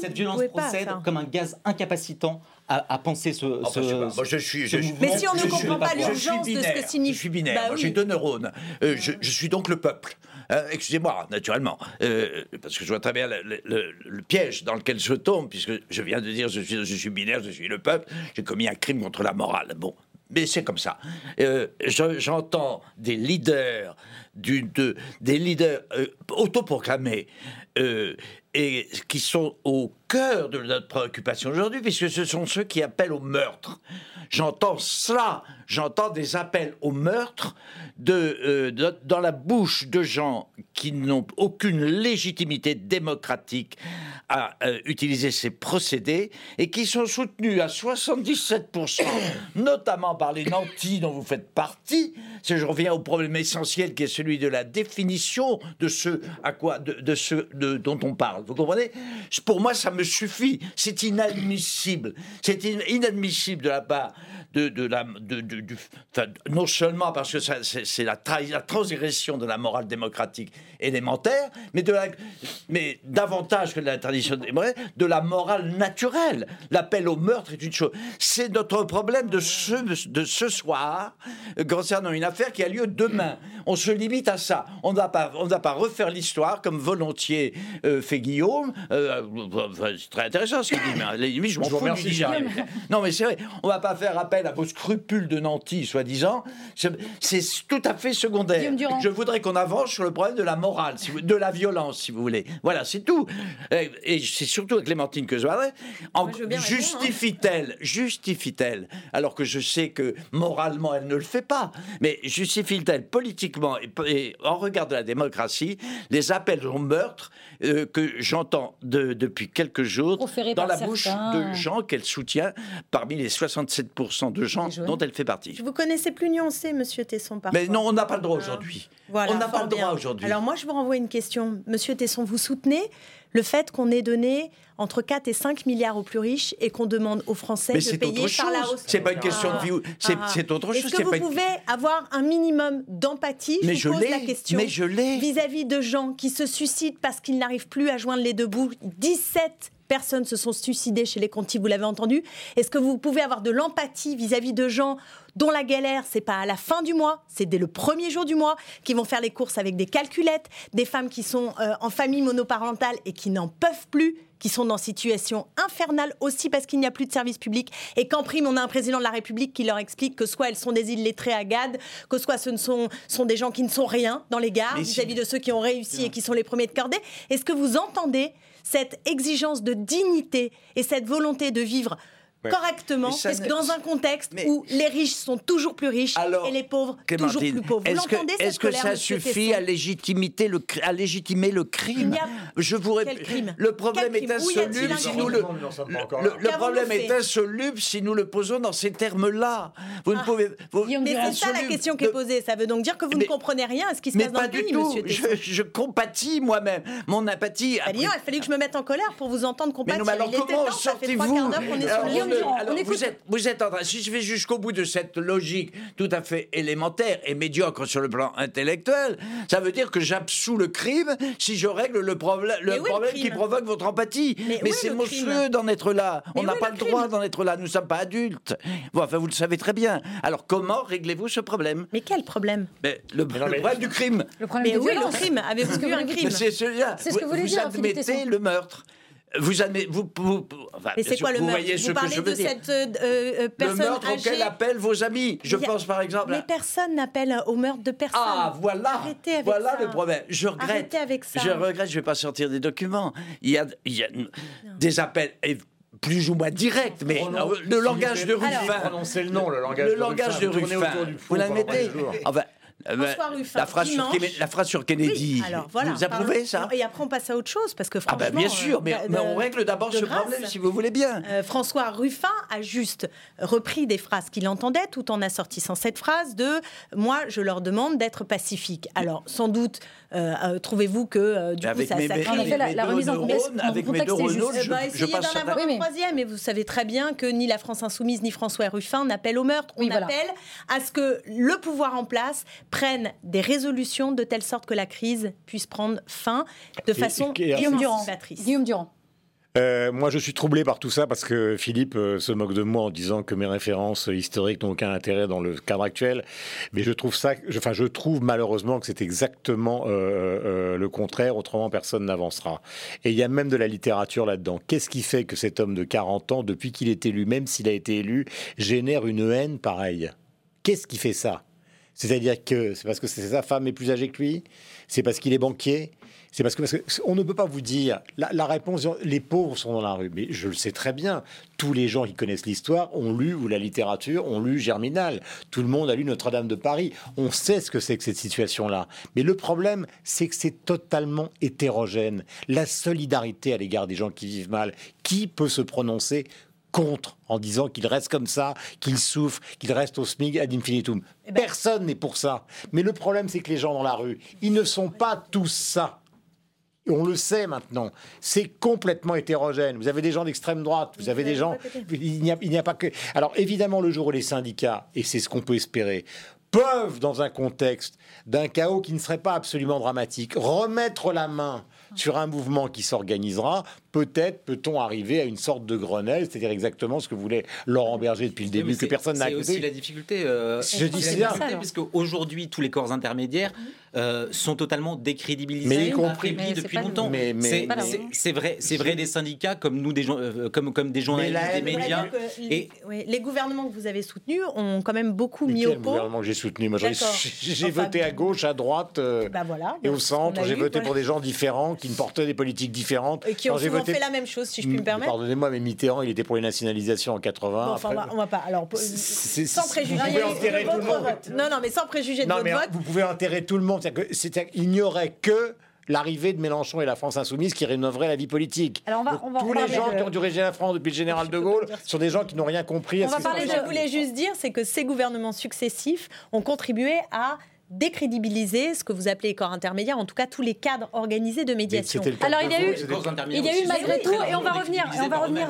cette violence procède comme un gaz incapacitant à, penser ce, ah, bah, moi, je suis, je Mais si on ne comprend pas l'urgence de ce que signifie. Je suis binaire. Bah J'ai deux neurones. Euh, je, je, suis donc le peuple. Euh, excusez-moi, naturellement, euh, parce que je vois très bien le, piège dans lequel je tombe, puisque je viens de dire je suis, je suis binaire, je suis le peuple, j'ai commis un crime contre la morale. Bon, mais c'est comme ça. Euh, j'entends des leaders, du, de, des leaders autoproclamés et qui sont au cœur de notre préoccupation aujourd'hui, puisque ce sont ceux qui appellent au meurtre. J'entends cela, j'entends des appels au meurtre euh, de, dans la bouche de gens qui n'ont aucune légitimité démocratique à euh, utiliser ces procédés et qui sont soutenus à 77%, notamment par les nantis dont vous faites partie. Je reviens au problème essentiel qui est celui de la définition de ce à quoi de, de ce dont on parle. Vous comprenez? Pour moi, ça me suffit. C'est inadmissible. C'est inadmissible de la part de, de la, de, du, non seulement parce que c'est la, la, transgression de la morale démocratique élémentaire, mais, de la, mais davantage que de la tradition de la morale naturelle. L'appel au meurtre est une chose. C'est notre problème de ce, de ce soir concernant une affaire qui a lieu demain. On se limite à ça. On ne va pas refaire l'histoire comme volontiers euh, fait Guillaume. Euh, c'est très intéressant ce qu'il dit, mais je m'en fous. Non, mais c'est vrai. On va pas faire appel à vos scrupules de nantis, soi-disant, c'est tout à fait secondaire. Je voudrais qu'on avance sur le problème de la morale, de la violence, si vous voulez. Voilà, c'est tout. Et, c'est surtout à Clémentine que je parlerai. Justifie-t-elle, justifie-t-elle, alors que je sais que moralement elle ne le fait pas, mais justifie-t-elle politiquement et, en regard de la démocratie les appels au meurtre euh, que j'entends depuis quelques jours dans la bouche de gens qu'elle soutient parmi les 67% de gens dont elle fait partie. Vous connaissez plus nuancé, Monsieur Tesson, parfois. Mais non, on n'a pas le droit aujourd'hui. on n'a pas le droit aujourd'hui. Alors moi, je vous renvoie une question. Monsieur Tesson, vous soutenez le fait qu'on ait donné entre 4 et 5 milliards aux plus riches et qu'on demande aux Français de payer par la hausse. C'est pas une question de vie. C'est ah. autre chose. Est-ce que vous pouvez avoir un minimum d'empathie Mais je, pose la question. Mais je l'ai. Vis-à-vis de gens qui se suicident parce qu'ils n'arrivent plus à joindre les deux bouts? 17 personnes se sont suicidées chez les Conti, vous l'avez entendu. Est-ce que vous pouvez avoir de l'empathie vis-à-vis de gens dont la galère, c'est pas à la fin du mois, c'est dès le premier jour du mois, qui vont faire les courses avec des calculettes, des femmes qui sont euh, en famille monoparentale et qui n'en peuvent plus, qui sont dans situation infernale aussi parce qu'il n'y a plus de service public et qu'en prime, on a un président de la République qui leur explique que soit elles sont des illettrées à GAD, que soit ce ne sont, sont des gens qui ne sont rien dans les gares vis-à-vis de ceux qui ont réussi et qui sont les premiers de cordée. Est-ce que vous entendez cette exigence de dignité et cette volonté de vivre correctement dans un contexte où les riches sont toujours plus riches et les pauvres toujours plus pauvres. Vous l'entendez Est-ce que, ça suffit à, légitimité le, à légitimer le crime Je vous crime? Le problème est insoluble si nous le, le, problème est insoluble si nous le posons dans ces termes-là. Vous ne ah. pouvez. mais c'est ça la question qui est posée. Ça veut donc dire que vous ne comprenez rien à ce qui se passe dans le pays, monsieur je, je compatis moi-même. Mon apathie. Bah, il a fallu que je me mette en colère pour vous entendre compatir. Mais alors comment sortez-vous vous êtes, vous êtes en train, si je vais jusqu'au bout de cette logique tout à fait élémentaire et médiocre sur le plan intellectuel, ça veut dire que j'absous le crime si je règle le, problème, le problème qui provoque votre empathie. Mais, c'est monstrueux d'en être là. On n'a pas le, droit d'en être là. Nous ne sommes pas adultes. Bon, enfin, vous le savez très bien. Alors, comment réglez-vous ce problème? Mais quel problème? Le, problème du crime. Le problème mais oui, le crime. Avez-vous vu un crime? C'est ce que vous, vous admettez le meurtre. Vous admettez, vous, vous, Mais c'est quoi le meurtre Vous ce parlez que je de cette euh, euh, personne Le meurtre âgée. auquel appellent vos amis. Je pense par exemple. Mais personne n'appelle au meurtre de personne. Ah voilà. Arrêtez avec voilà ça. le problème. Je regrette. Arrêtez avec ça. Je regrette. Je vais pas sortir des documents. Il y a, il y a des appels. plus ou moins directs, mais le langage de Ruffin. Prononcez le nom, le langage, le langage de Ruffin. Vous l'admettez enfin, euh, la, phrase sur, la phrase sur Kennedy. alors, voilà, vous approuvez ça? Et après, on passe à autre chose, parce que franchement... Ah ben, bien sûr, euh, mais, on règle d'abord ce problème, si vous voulez bien. Euh, François Ruffin a juste repris des phrases qu'il entendait, tout en assortissant cette phrase de « moi, je leur demande d'être pacifique ». Alors, sans doute, trouvez-vous que, du coup, ça, ça. En effet, la, remise en contexte, avec mes deux Renault, je, bah, je passe... d'en avoir un troisième, et vous savez très bien que ni la France Insoumise, ni François Ruffin n'appellent au meurtre. On appelle à ce que le pouvoir en place prennent des résolutions de telle sorte que la crise puisse prendre fin de façon Guillaume Durand. Guillaume Durand. Euh, moi, je suis troublé par tout ça parce que Philippe euh, se moque de moi en disant que mes références historiques n'ont aucun intérêt dans le cadre actuel. Mais je trouve ça, enfin, je trouve malheureusement que c'est exactement euh, le contraire. Autrement, personne n'avancera. Et il y a même de la littérature là-dedans. Qu'est-ce qui fait que cet homme de 40 ans, depuis qu'il est élu, même s'il a été élu, génère une haine pareille? Qu'est-ce qui fait ça? C'est-à-dire que c'est parce que sa femme est plus âgée que lui, c'est parce qu'il est banquier, c'est parce que, parce on ne peut pas vous dire la, réponse. Les pauvres sont dans la rue, mais je le sais très bien. Tous les gens qui connaissent l'histoire ont lu ou la littérature ont lu Germinal. Tout le monde a lu Notre-Dame de Paris. On sait ce que c'est que cette situation-là. Mais le problème, c'est que c'est totalement hétérogène. La solidarité à l'égard des gens qui vivent mal. Qui peut se prononcer contre en disant qu'il reste comme ça, qu'il souffre, qu'il reste au SMIC ad infinitum. Eh ben, Personne n'est pour ça. Mais le problème, c'est que les gens dans la rue, ils ne sont pas tous ça. on le sait maintenant, c'est complètement hétérogène. Vous avez des gens d'extrême droite, vous avez des gens. Il n'y a, a, pas que. Alors évidemment, le jour où les syndicats, et c'est ce qu'on peut espérer, peuvent, dans un contexte d'un chaos qui ne serait pas absolument dramatique, remettre la main sur un mouvement qui s'organisera, peut-être peut-on arriver à une sorte de Grenelle, c'est-à-dire exactement ce que voulait Laurent Berger depuis le début, que personne n'a écouté. C'est aussi la difficulté. Euh, je dis ça, puisque aujourd'hui tous les corps intermédiaires euh, sont totalement décrédibilisés, mais y compris depuis longtemps. Mais, c'est vrai, c'est vrai des syndicats comme nous, des gens, euh, comme comme des journalistes, des médias. Et les gouvernements que vous avez soutenus ont quand même beaucoup mis au pot. gouvernement que j'ai soutenu? Moi, j'ai voté à gauche, à droite bah voilà, et au centre. J'ai voté pour des gens différents qui ne portaient des politiques différentes. Et qui souvent fait la même chose, si je puis me permettre. Pardonnez-moi, mais Mitterrand, il était pour les nationalisations en 80. enfin, on, va, pas. Alors, sans préjuger. Vous pouvez enterrer tout le monde. Non, non, mais sans préjuger de non, votre mais vote. Vous pouvez enterrer tout le monde. Il n'y aurait que l'arrivée de Mélenchon et la France insoumise qui rénoverait la vie politique. Alors on va, on va, tous les gens qui ont dirigé la France depuis le général de Gaulle sont des gens qui n'ont rien compris. À ce va je voulais juste dire, c'est que ces gouvernements successifs ont contribué à décrédibiliser ce que vous appelez corps intermédiaires, en tout cas tous les cadres organisés de médiation. Alors il y a eu, il y a eu malgré tout, et on va revenir, on va revenir,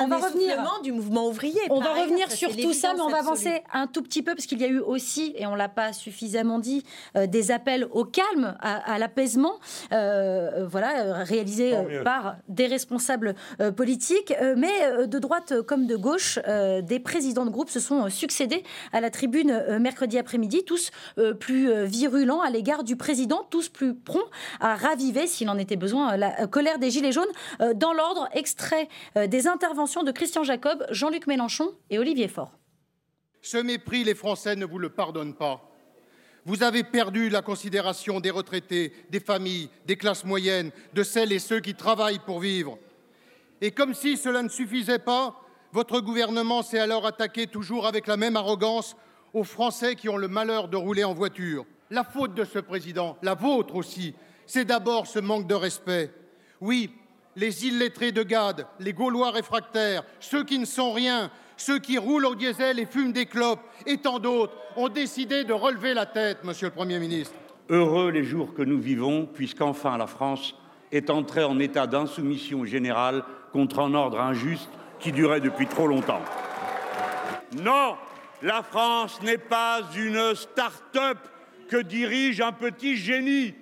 on va revenir du mouvement ouvrier. On va revenir sur tout ça, mais on va avancer un tout petit peu parce qu'il y a eu aussi, et on l'a pas suffisamment dit, euh, des appels au calme, à, l'apaisement, euh, voilà, réalisés par des responsables euh, politiques, mais de droite comme de gauche, des présidents de groupe se sont succédés à la tribune mercredi après-midi, tous plus euh, virulents à l'égard du président, tous plus prompts à raviver, s'il en était besoin, la colère des Gilets jaunes. Euh, dans l'ordre, extrait euh, des interventions de Christian Jacob, Jean-Luc Mélenchon et Olivier Faure. Ce mépris, les Français ne vous le pardonnent pas. Vous avez perdu la considération des retraités, des familles, des classes moyennes, de celles et ceux qui travaillent pour vivre. Et comme si cela ne suffisait pas, Votre gouvernement s'est alors attaqué, toujours avec la même arrogance, aux Français qui ont le malheur de rouler en voiture. La faute de ce président, la vôtre aussi, c'est d'abord ce manque de respect. Oui, les illettrés de Gade, les Gaulois réfractaires, ceux qui ne sont rien, ceux qui roulent au diesel et fument des clopes, et tant d'autres, ont décidé de relever la tête, monsieur le Premier ministre. Heureux les jours que nous vivons, puisqu'enfin la France est entrée en état d'insoumission générale contre un ordre injuste qui durait depuis trop longtemps. Non, la France n'est pas une start-up que dirige un petit génie.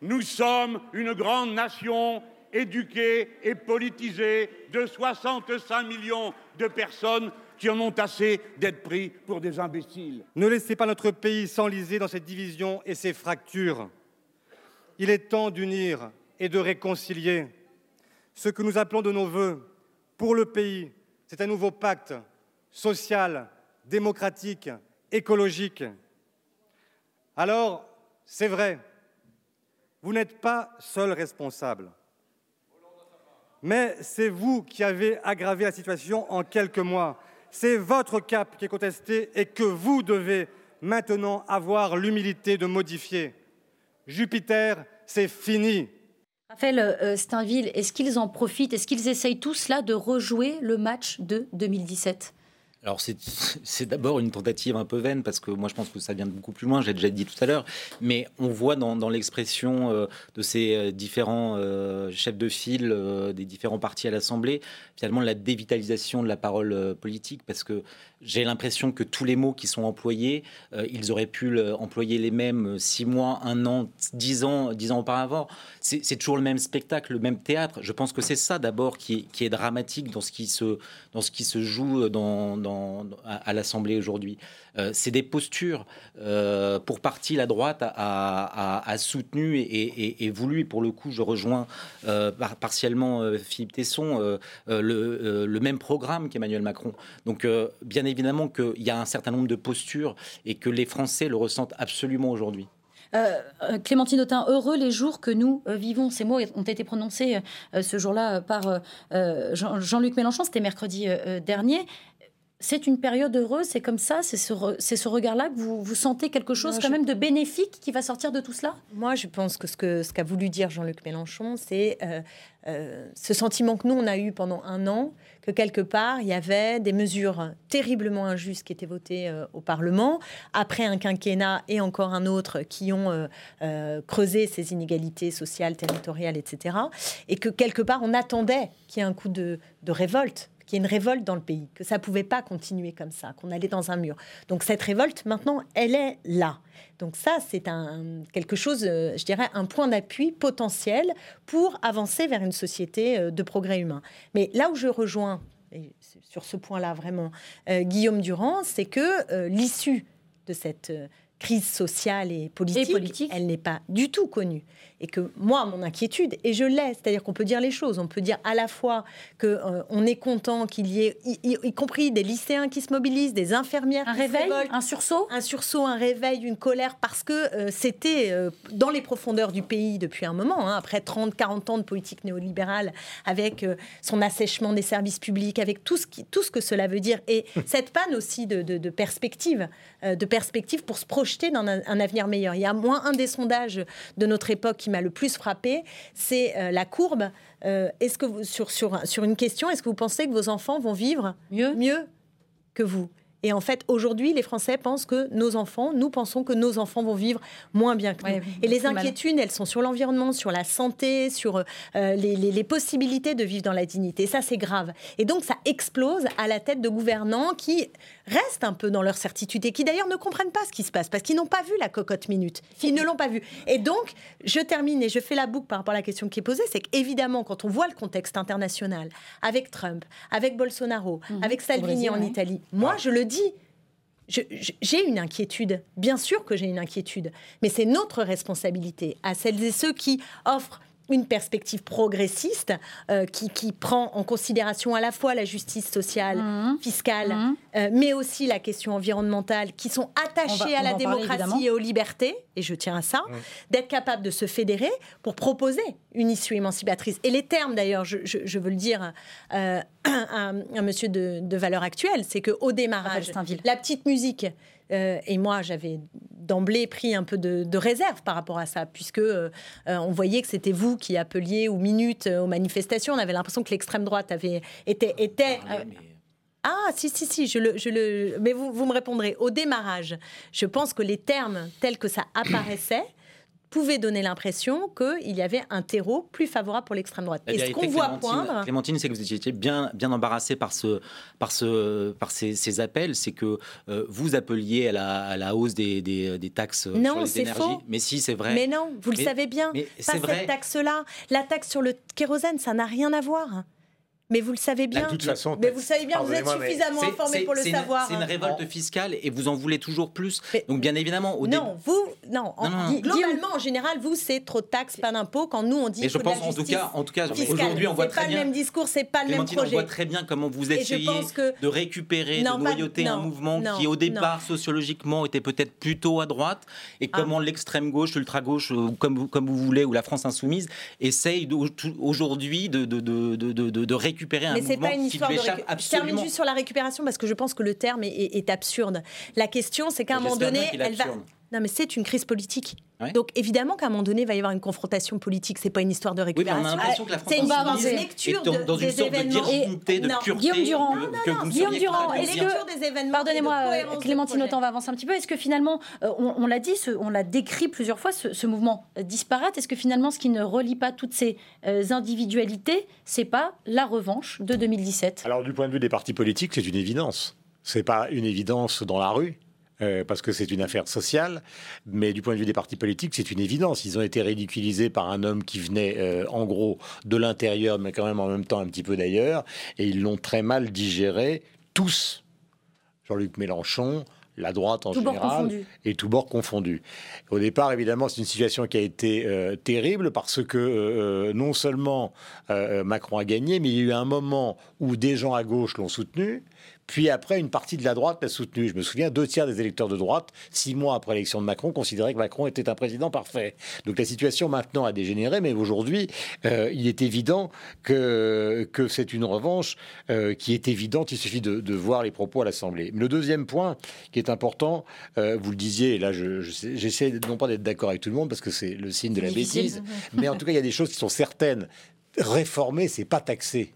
Nous sommes une grande nation éduquée et politisée de 65 millions de personnes qui en ont assez d'être pris pour des imbéciles. Ne laissez pas notre pays s'enliser dans cette division et ces fractures. Il est temps d'unir et de réconcilier. Ce que nous appelons de nos voeux pour le pays, c'est un nouveau pacte social, démocratique, écologique. Alors, c'est vrai, vous n'êtes pas seul responsable. Mais c'est vous qui avez aggravé la situation en quelques mois. C'est votre cap qui est contesté et que vous devez maintenant avoir l'humilité de modifier. Jupiter, c'est fini. Raphaël euh, Steinville, est-ce qu'ils en profitent? Est-ce qu'ils essayent tous là de rejouer le match de 2017 alors c'est d'abord une tentative un peu vaine parce que moi je pense que ça vient de beaucoup plus loin, j'ai déjà dit tout à l'heure, mais on voit dans, l'expression euh, de ces euh, différents euh, chefs de file des différents partis à l'Assemblée finalement la dévitalisation de la parole politique parce que j'ai l'impression que tous les mots qui sont employés, ils auraient pu employer les mêmes six mois, un an, dix ans, dix ans auparavant. C'est toujours le même spectacle, le même théâtre. Je pense que c'est ça d'abord qui, est dramatique dans ce qui se, dans ce qui se joue dans à, l'Assemblée aujourd'hui. Euh, c'est des postures. Euh, pour partie, la droite a, soutenu et, voulu, et pour le coup, je rejoins euh, partiellement Philippe Tesson, le, même programme qu'Emmanuel Macron. Donc, bien évidemment qu'il y a un certain nombre de postures et que les Français le ressentent absolument aujourd'hui. Clémentine Autain, heureux les jours que nous vivons. Ces mots ont été prononcés ce jour-là par Jean-Luc Mélenchon, c'était mercredi dernier c'est une période heureuse, c'est comme ça, c'est ce, ce regard-là que vous, vous sentez quelque chose quand même de bénéfique qui va sortir de tout cela? Moi, je pense que ce qu'a ce qu'a voulu dire Jean-Luc Mélenchon, c'est euh, euh, ce sentiment que nous, on a eu pendant un an, que quelque part, il y avait des mesures terriblement injustes qui étaient votées euh, au Parlement, après un quinquennat et encore un autre qui ont creusé ces inégalités sociales, territoriales, etc. Et que quelque part, on attendait qu'il y ait un coup de, de révolte qu'il y ait une révolte dans le pays, que ça pouvait pas continuer comme ça, qu'on allait dans un mur. Donc cette révolte, maintenant, elle est là. Donc ça, c'est un, quelque chose, euh, je dirais, un point d'appui potentiel pour avancer vers une société euh, de progrès humain. Mais là où je rejoins, et sur ce point-là vraiment, euh, Guillaume Durand, c'est que l'issue de cette crise sociale et politique, et politique. elle n'est pas du tout connue et que moi, mon inquiétude, et je l'ai, c'est-à-dire qu'on peut dire les choses, on peut dire à la fois que euh, on est content qu'il y ait, y, compris des lycéens qui se mobilisent, des infirmières, un réveil, un sursaut, un sursaut, un réveil, une colère, parce que euh, c'était euh, dans les profondeurs du pays depuis un moment, hein, après 30, 40 ans de politique néolibérale, avec son assèchement des services publics, avec tout ce, qui, tout ce que cela veut dire, et cette panne aussi de, de, de perspective, de perspective pour se projeter dans un, un, avenir meilleur. Il y a moins un des sondages de notre époque qui m'a le plus frappé, c'est euh, la courbe. Euh, est-ce que vous, sur, sur, sur une question, est-ce que vous pensez que vos enfants vont vivre mieux, mieux que vous? Et en fait, aujourd'hui, les Français pensent que nos enfants, nous pensons que nos enfants vont vivre moins bien que nous. et les inquiétudes, elles sont sur l'environnement, sur la santé, sur euh, les, les, possibilités de vivre dans la dignité. ça, c'est grave. Et donc, ça explose à la tête de gouvernants qui restent un peu dans leur certitude et qui d'ailleurs ne comprennent pas ce qui se passe parce qu'ils n'ont pas vu la cocotte minute. Ils ne l'ont pas vu. Et donc, je termine et je fais la boucle par rapport à la question qui est posée, c'est qu'évidemment, quand on voit le contexte international, avec Trump, avec Bolsonaro, mhm. avec Salvini en Italie, moi, je le dis j'ai une inquiétude, bien sûr que j'ai une inquiétude, mais c'est notre responsabilité à celles et ceux qui offrent une perspective progressiste euh, qui, qui, prend en considération à la fois la justice sociale, mmh. fiscale, mmh. Euh, mais aussi la question environnementale, qui sont attachées à la démocratie et aux libertés, et je tiens à ça, mmh. d'être capable de se fédérer pour proposer une issue émancipatrice. Et les termes, d'ailleurs, je, je, veux le dire euh, à, un monsieur de, de valeur actuelle, c'est qu'au démarrage, la petite musique, et moi j'avais d'emblée pris un peu de, réserve par rapport à ça, puisque euh, euh, on voyait que c'était vous qui appeliez aux minutes euh, aux manifestations. On avait l'impression que l'extrême droite avait était était. Ah, si, si, si, je le, je le... mais vous, vous me répondrez. Au démarrage, je pense que les termes tels que ça apparaissait pouvait donner l'impression qu'il y avait un terreau plus favorable pour l'extrême droite. Et ce qu'on voit poindre... Clémentine, c'est que vous étiez bien, bien embarrassé par, ce, par, ce, par ces, appels, c'est que euh, vous appeliez à la, à la hausse des, des, des taxes non, sur les énergies. Faux. Mais si, c'est vrai. Mais non, vous le savez bien. Pas cette taxe-là. La taxe sur le kérosène, ça n'a rien à voir. Mais vous le savez bien. De toute façon, mais vous savez bien, vous êtes suffisamment informé pour le savoir. C'est une révolte fiscale et vous en voulez toujours plus. Donc bien évidemment, au non, vous, non, globalement, en général, vous c'est trop de taxes, pas d'impôts. Quand nous on dit. Mais je pense en tout cas, en tout cas, aujourd'hui, on voit très bien. C'est pas le même discours, c'est pas le même projet. On voit très bien comment vous essayez de récupérer, de noyauter un mouvement qui, au départ, sociologiquement, était peut-être plutôt à droite, et ah. comment l'extrême gauche, l'ultra gauche, comme comme vous voulez, ou la France insoumise, essaye aujourd'hui de récupérer mais c'est pas une histoire de Je termine juste sur la récupération parce que je pense que le terme est, absurde. La question, c'est qu'à un moment donné, elle va. Non, mais c'est une crise politique. Donc évidemment qu'à un moment donné, il va y avoir une confrontation politique. C'est pas une histoire de récupération. c'est une, une lecture dans, dans des une sorte événements. de de pureté. Guillaume Durand, que, que Guillaume Durand, est-ce que pardonnez-moi, euh, Clémentine Autant va avancer un petit peu. Est-ce que finalement, euh, on, l'a dit, on l'a décrit plusieurs fois, ce, mouvement disparate? Est-ce que finalement, ce qui ne relie pas toutes ces euh, individualités, c'est pas la revanche de 2017 Alors du point de vue des partis politiques, c'est une évidence. C'est pas une évidence dans la rue. Euh, parce que c'est une affaire sociale, mais du point de vue des partis politiques, c'est une évidence. Ils ont été ridiculisés par un homme qui venait, euh, en gros, de l'intérieur, mais quand même en même temps un petit peu d'ailleurs, et ils l'ont très mal digéré, tous. Jean-Luc Mélenchon, la droite en général, et tout bord confondu. Au départ, évidemment, c'est une situation qui a été euh, terrible parce que non seulement Macron a gagné, mais il y a eu un moment où des gens à gauche l'ont soutenu, puis après, une partie de la droite l'a soutenu. Je me souviens, deux tiers des électeurs de droite, six mois après l'élection de Macron, considéraient que Macron était un président parfait. Donc la situation maintenant a dégénéré, mais aujourd'hui, euh, il est évident que, que c'est une revanche euh, qui est évidente. Il suffit de, voir les propos à l'Assemblée. Le deuxième point qui est important, euh, vous le disiez, et là j'essaie non pas d'être d'accord avec tout le monde parce que c'est le signe de la bêtise, mais en tout cas il y a des choses qui sont certaines. Réformer, c'est pas taxer.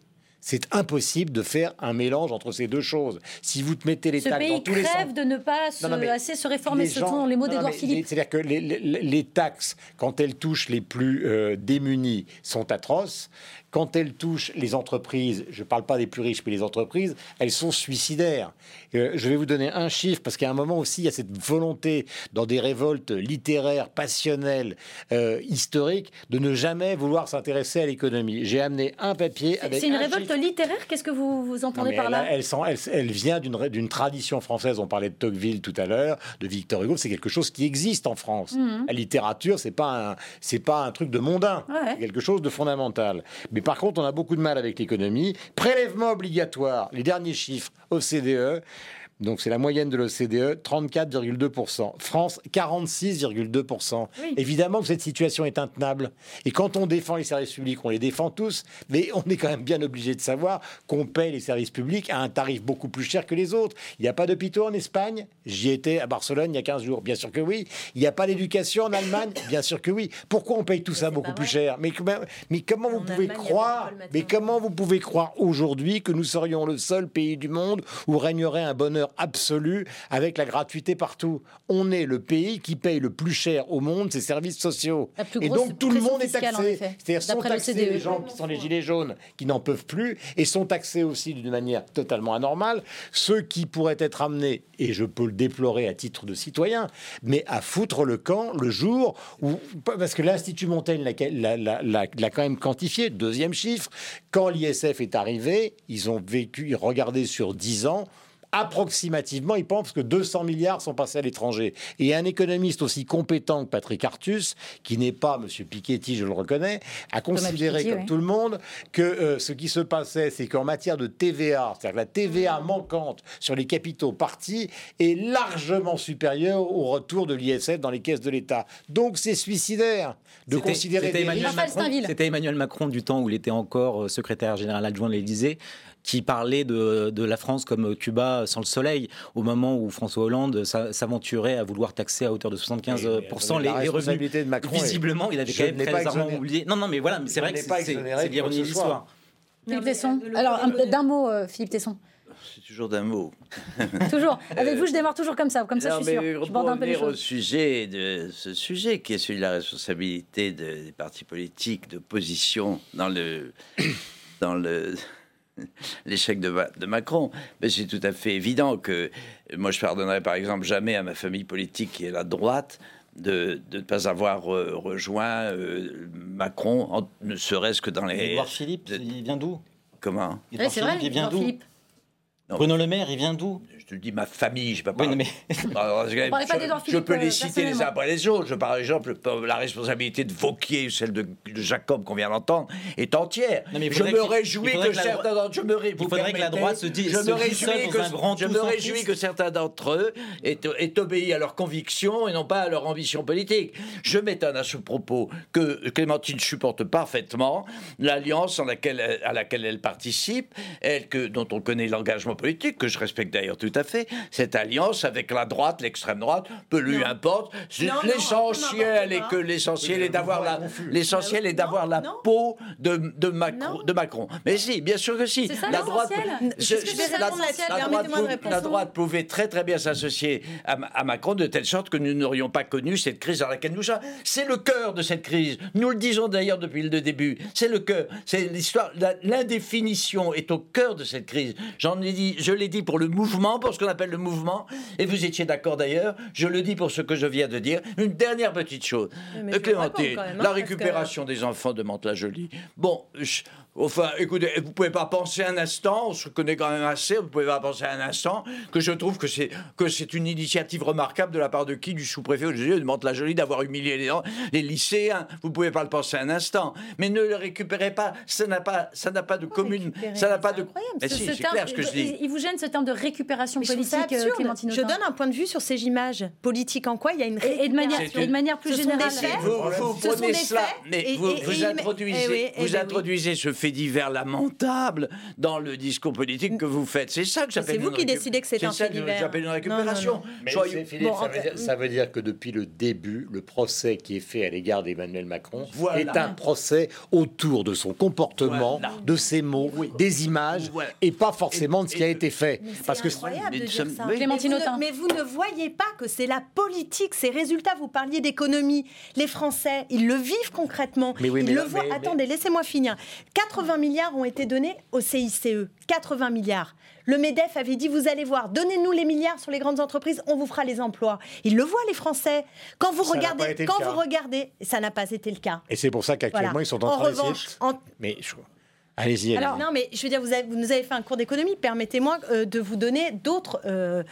C'est impossible de faire un mélange entre ces deux choses. Si vous te mettez les taxes dans tous les crève de ne pas assez se réformer, ce sont les mots d'Edouard Philippe. C'est-à-dire que les, taxes, quand elles touchent les plus euh, démunis, sont atroces quand elles touchent les entreprises, je ne parle pas des plus riches, mais les entreprises, elles sont suicidaires. Euh, je vais vous donner un chiffre, parce qu'à un moment aussi, il y a cette volonté, dans des révoltes littéraires, passionnelles, euh, historiques, de ne jamais vouloir s'intéresser à l'économie. J'ai amené un papier avec. C'est une révolte littéraire? Qu'est-ce que vous, vous entendez par là? elle, elle, vient d'une tradition française. On parlait de Tocqueville tout à l'heure, de Victor Hugo. C'est quelque chose qui existe en France. Mhm. La littérature, c'est pas c'est pas un truc de mondain. C'est quelque chose de fondamental. Mais par contre, on a beaucoup de mal avec l'économie. Prélèvement obligatoire, les derniers chiffres OCDE, donc c'est la moyenne de l'OCDE, 34,2%. France, 46,2%. Évidemment que cette situation est intenable. Et quand on défend les services publics, on les défend tous, mais on est quand même bien obligé de savoir qu'on paye les services publics à un tarif beaucoup plus cher que les autres. Il n'y a pas d'hôpitaux en Espagne? J'y étais à Barcelone il y a 15 jours. Bien sûr que oui. Il n'y a pas d'éducation en Allemagne? Bien sûr que oui. Pourquoi on paye tout ça beaucoup plus cher? Mais, mais, comment vous pouvez croire Mais comment vous pouvez croire aujourd'hui que nous serions le seul pays du monde où régnerait un bonheur absolue avec la gratuité partout. On est le pays qui paye le plus cher au monde ses services sociaux. Et donc tout le monde est taxé. C'est-à-dire sont taxés les gens qui sont les gilets jaunes, qui n'en peuvent plus, et sont taxés aussi d'une manière totalement anormale ceux qui pourraient être amenés, et je peux le déplorer à titre de citoyen, mais à foutre le camp le jour où... Parce que l'Institut Montaigne l'a quand même quantifié, deuxième chiffre, quand l'ISF est arrivé, ils ont vécu, regardé sur 10 ans, approximativement, il pense que 200 milliards sont passés à l'étranger. Et un économiste aussi compétent que Patrick Artus, qui n'est pas M. Piketty, je le reconnais, a considéré, comme tout le monde, que euh, ce qui se passait, c'est qu'en matière de TVA, c'est-à-dire la TVA manquante sur les capitaux partis, est largement supérieure au retour de l'ISF dans les caisses de l'État. Donc c'est suicidaire de considérer... C'était Emmanuel, Emmanuel Macron du temps où il était encore euh, secrétaire général adjoint de l'Élysée qui parlait de, de, la France comme Cuba sans le soleil, au moment où François Hollande s'aventurait à vouloir taxer à hauteur de 75% les, les, revenus. De Macron Visiblement, il avait quand même très largement oublié. Non, non, mais voilà, mais c'est vrai que c'est l'ironie de l'histoire. Philippe Tesson. Alors, d'un mot, euh, Philippe Tesson. C'est toujours d'un mot. toujours. Avec vous, je démarre toujours comme ça. Comme ça, je suis sûr. Je pour revenir au sujet de ce sujet, qui est celui de la responsabilité des partis politiques, de position dans le dans le l'échec de, de, Macron. Mais c'est tout à fait évident que moi, je pardonnerai par exemple jamais à ma famille politique qui est la droite de, de ne pas avoir rejoint euh, Macron, ne serait-ce que dans les. Édouard Philippe, il vient d'où? Comment? Édouard Philippe, il vient d'où? Bruno Le Maire, il vient d'où? Je te dis ma famille, je ne peux pas. mais... je, peux les citer les uns après les autres. Je, par exemple, la responsabilité de Vauquier, celle de, Jacob qu'on vient d'entendre, est entière. je me réjouis que, certains d'entre je me Il faudrait que la droite se dise. Je me réjouis que, je me réjouis que certains d'entre eux aient, aient, obéi à leurs convictions et non pas à leur ambition politique. Je m'étonne à ce propos que Clémentine supporte parfaitement l'alliance à laquelle elle participe, elle que, dont on connaît l'engagement politique, que je respecte d'ailleurs tout à fait. Cette alliance avec la droite, l'extrême droite, peu lui importe. L'essentiel est que l'essentiel est d'avoir la l'essentiel est d'avoir la peau de, de Macron, de Macron. Mais si, bien sûr que si. la droite, la, droite, pouvait très très bien s'associer à, Macron de telle sorte que nous n'aurions pas connu cette crise dans laquelle nous sommes. C'est le cœur de cette crise. Nous le disons d'ailleurs depuis le début. C'est le cœur. C'est l'histoire. L'indéfinition est au cœur de cette crise. J'en ai dit, je l'ai dit pour le mouvement, pour ce qu'on appelle le mouvement, et vous étiez d'accord d'ailleurs, je le dis pour ce que je viens de dire. Une dernière petite chose. Clémentine, hein, la récupération des enfants de Mantes-la-Jolie. Bon, Enfin, écoutez, vous pouvez pas penser un instant, on se connaît quand même assez, vous pouvez pas penser un instant que je trouve que c'est que c'est une initiative remarquable de la part de qui Du sous-préfet de Mantes-la-Jolie d'avoir humilié les, les lycéens. Vous pouvez pas le penser un instant, mais ne le récupérez pas. Ça n'a pas, ça n'a pas de commune, ça n'a pas de. Eh si, c'est clair ce que je dis. Il vous gêne ce terme de récupération politique, euh, Clémentine Je donne un point de vue sur ces images politiques. En quoi il y a une et, de manière, et de manière plus générale. Vous, vous prenez cela, mais vous, vous introduisez, vous introduisez ce fait divers lamentable dans le discours politique que vous faites. C'est ça que j'appelle C'est vous qui décidez que c'est un fait divers. j'appelle une récupération. Mais Philippe, ça, veut dire, ça, veut dire, que depuis le début, le procès qui est fait à l'égard d'Emmanuel Macron est un procès autour de son comportement, de ses mots, des images, et pas forcément de ce qui a été fait. Parce que incroyable de dire ça. Mais vous, ne, voyez pas que c'est la politique, ces résultats. Vous parliez d'économie. Les Français, ils le vivent concrètement. ils le voient. Attendez, laissez-moi finir. 80 milliards ont été donnés au CICE. 80 milliards. Le MEDEF avait dit, vous allez voir, donnez-nous les milliards sur les grandes entreprises, on vous fera les emplois. Ils le voient, les Français. Quand vous regardez, quand vous regardez, ça n'a pas été le cas. Et c'est pour ça qu'actuellement, ils sont en, train revanche, Mais Allez-y. Alors non, mais je veux dire, vous, vous nous avez fait un cours d'économie. Permettez-moi euh, de vous donner d'autres, euh,